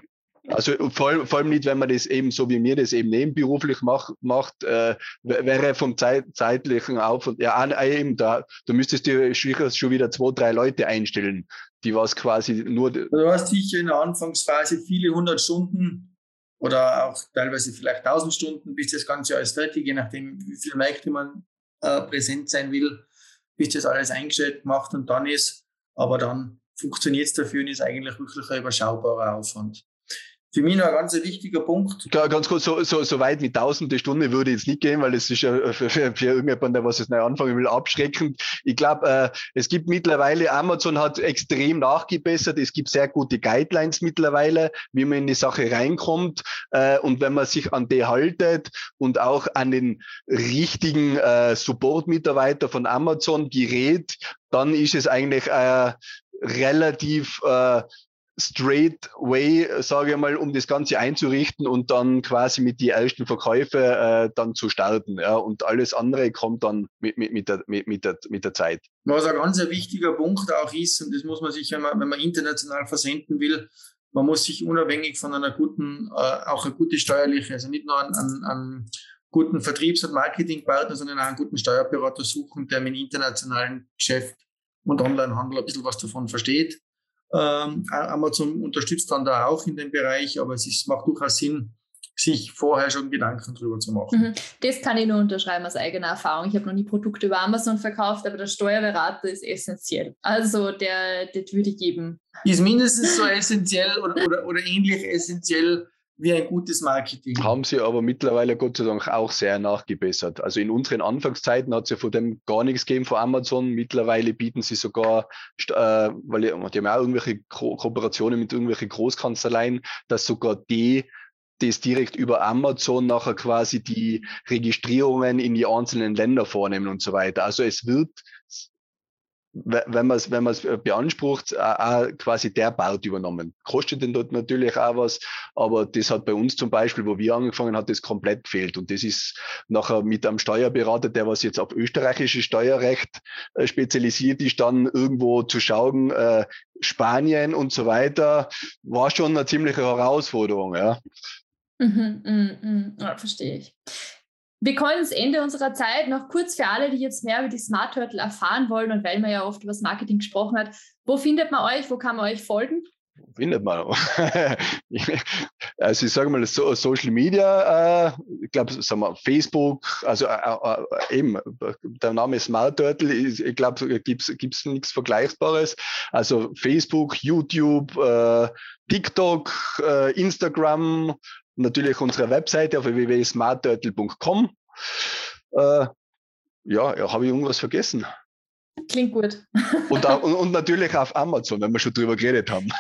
also vor allem, vor allem nicht, wenn man das eben so wie mir das eben nebenberuflich mach, macht, äh, wäre vom Zeit, zeitlichen Aufwand, ja eben da, du müsstest dir schon wieder zwei, drei Leute einstellen, die was quasi nur. Du hast sicher in der Anfangsphase viele hundert Stunden oder auch teilweise vielleicht tausend Stunden, bis das Ganze alles fertig, je nachdem, wie viele Märkte man äh, präsent sein will, bis das alles eingestellt gemacht und dann ist. Aber dann funktioniert es dafür und ist eigentlich wirklich ein überschaubarer Aufwand für mich noch ein ganz wichtiger Punkt. Ja, ganz kurz, so, so, so weit mit tausende Stunden würde ich jetzt nicht gehen, weil es ist ja für, für, für irgendjemanden, der was jetzt neu anfangen will, abschreckend. Ich glaube, äh, es gibt mittlerweile, Amazon hat extrem nachgebessert. Es gibt sehr gute Guidelines mittlerweile, wie man in die Sache reinkommt. Äh, und wenn man sich an die haltet und auch an den richtigen äh, Support-Mitarbeiter von Amazon gerät, dann ist es eigentlich äh, relativ äh, straight way, sage ich mal, um das Ganze einzurichten und dann quasi mit die ersten Verkäufe äh, dann zu starten. Ja, und alles andere kommt dann mit, mit, mit, der, mit, mit, der, mit der Zeit. Was ein ganz wichtiger Punkt auch ist, und das muss man sich, wenn man, wenn man international versenden will, man muss sich unabhängig von einer guten, äh, auch eine gute steuerliche, also nicht nur an, an, an guten Vertriebs- und Marketingpartner, sondern auch einen guten Steuerberater suchen, der mit internationalen Geschäft und Onlinehandel ein bisschen was davon versteht. Ähm, Amazon unterstützt dann da auch in dem Bereich, aber es ist, macht durchaus Sinn, sich vorher schon Gedanken drüber zu machen. Mhm. Das kann ich nur unterschreiben aus eigener Erfahrung. Ich habe noch nie Produkte über Amazon verkauft, aber der Steuerberater ist essentiell. Also der, das würde ich geben. Ist mindestens so essentiell oder, oder, oder ähnlich essentiell wie ein gutes Marketing. Haben sie aber mittlerweile Gott sei Dank auch sehr nachgebessert. Also in unseren Anfangszeiten hat es ja von dem gar nichts gegeben von Amazon. Mittlerweile bieten sie sogar, äh, weil die haben auch irgendwelche Ko Kooperationen mit irgendwelchen Großkanzleien, dass sogar die das direkt über Amazon nachher quasi die Registrierungen in die einzelnen Länder vornehmen und so weiter. Also es wird wenn man es wenn man's beansprucht, auch quasi der Baut übernommen. Kostet denn dort natürlich auch was, aber das hat bei uns zum Beispiel, wo wir angefangen haben, das komplett gefehlt. Und das ist nachher mit einem Steuerberater, der was jetzt auf österreichisches Steuerrecht äh, spezialisiert ist, dann irgendwo zu schauen, äh, Spanien und so weiter, war schon eine ziemliche Herausforderung. Ja. Mhm, mh, mh. Ja, verstehe ich. Wir kommen ins Ende unserer Zeit. Noch kurz für alle, die jetzt mehr über die Smart Turtle erfahren wollen und weil man ja oft über das Marketing gesprochen hat. Wo findet man euch? Wo kann man euch folgen? findet man. also ich sage mal, so, Social Media, äh, ich glaube, Facebook, also äh, äh, eben, der Name Smart Turtle, ich, ich glaube, gibt es nichts Vergleichbares. Also Facebook, YouTube, äh, TikTok, äh, Instagram, natürlich unsere Webseite auf www.smartturtle.com. Äh, ja, ja habe ich irgendwas vergessen? Klingt gut. und, und, und, natürlich auf Amazon, wenn wir schon drüber geredet haben.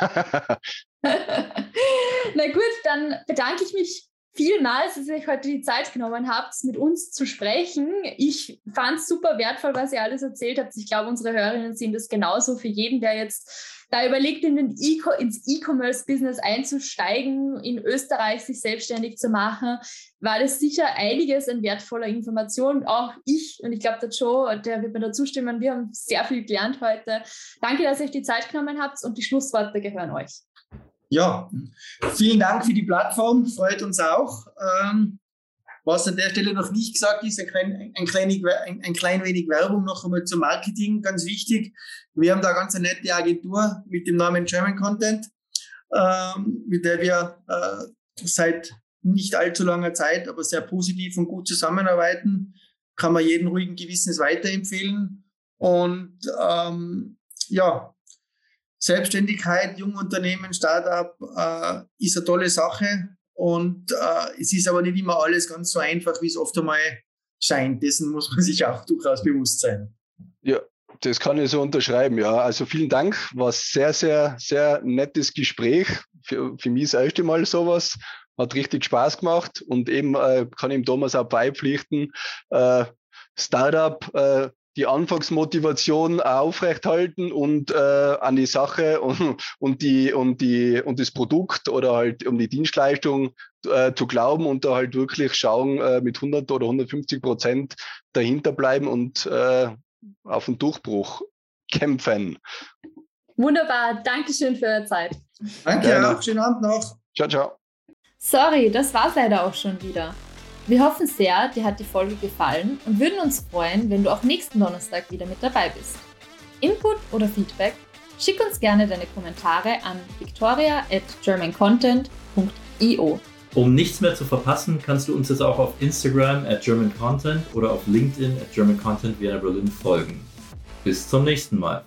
Na gut, dann bedanke ich mich vielmals, dass ihr euch heute die Zeit genommen habt, mit uns zu sprechen. Ich fand es super wertvoll, was ihr alles erzählt habt. Ich glaube, unsere Hörerinnen sind es genauso für jeden, der jetzt da überlegt, in den e ins E-Commerce-Business einzusteigen, in Österreich sich selbstständig zu machen, war das sicher einiges an wertvoller Information. Auch ich und ich glaube, der Joe, der wird mir da zustimmen. Wir haben sehr viel gelernt heute. Danke, dass ihr euch die Zeit genommen habt und die Schlussworte gehören euch. Ja, vielen Dank für die Plattform, freut uns auch. Ähm, was an der Stelle noch nicht gesagt ist, ein klein, ein, klein, ein, ein klein wenig Werbung noch einmal zum Marketing, ganz wichtig. Wir haben da ganz eine nette Agentur mit dem Namen German Content, ähm, mit der wir äh, seit nicht allzu langer Zeit, aber sehr positiv und gut zusammenarbeiten. Kann man jeden ruhigen Gewissens weiterempfehlen. Und ähm, ja, Selbstständigkeit, Jungunternehmen, Startup äh, ist eine tolle Sache und äh, es ist aber nicht immer alles ganz so einfach, wie es oft einmal scheint. Dessen muss man sich auch durchaus bewusst sein. Ja, das kann ich so unterschreiben, ja. Also vielen Dank, war sehr, sehr, sehr nettes Gespräch. Für, für mich das erste Mal sowas. Hat richtig Spaß gemacht und eben äh, kann ihm Thomas auch beipflichten. Äh, Startup äh, die Anfangsmotivation aufrechthalten und äh, an die Sache und, und, die, und, die, und das Produkt oder halt um die Dienstleistung äh, zu glauben und da halt wirklich schauen, äh, mit 100 oder 150 Prozent dahinter bleiben und äh, auf den Durchbruch kämpfen. Wunderbar, Dankeschön für Ihre Zeit. Danke, ja, schönen Abend noch. Ciao, ciao. Sorry, das war's leider auch schon wieder. Wir hoffen sehr, dir hat die Folge gefallen und würden uns freuen, wenn du auch nächsten Donnerstag wieder mit dabei bist. Input oder Feedback? Schick uns gerne deine Kommentare an victoria at germancontent.io. Um nichts mehr zu verpassen, kannst du uns jetzt auch auf Instagram at germancontent oder auf LinkedIn at germancontent Vienna Berlin folgen. Bis zum nächsten Mal.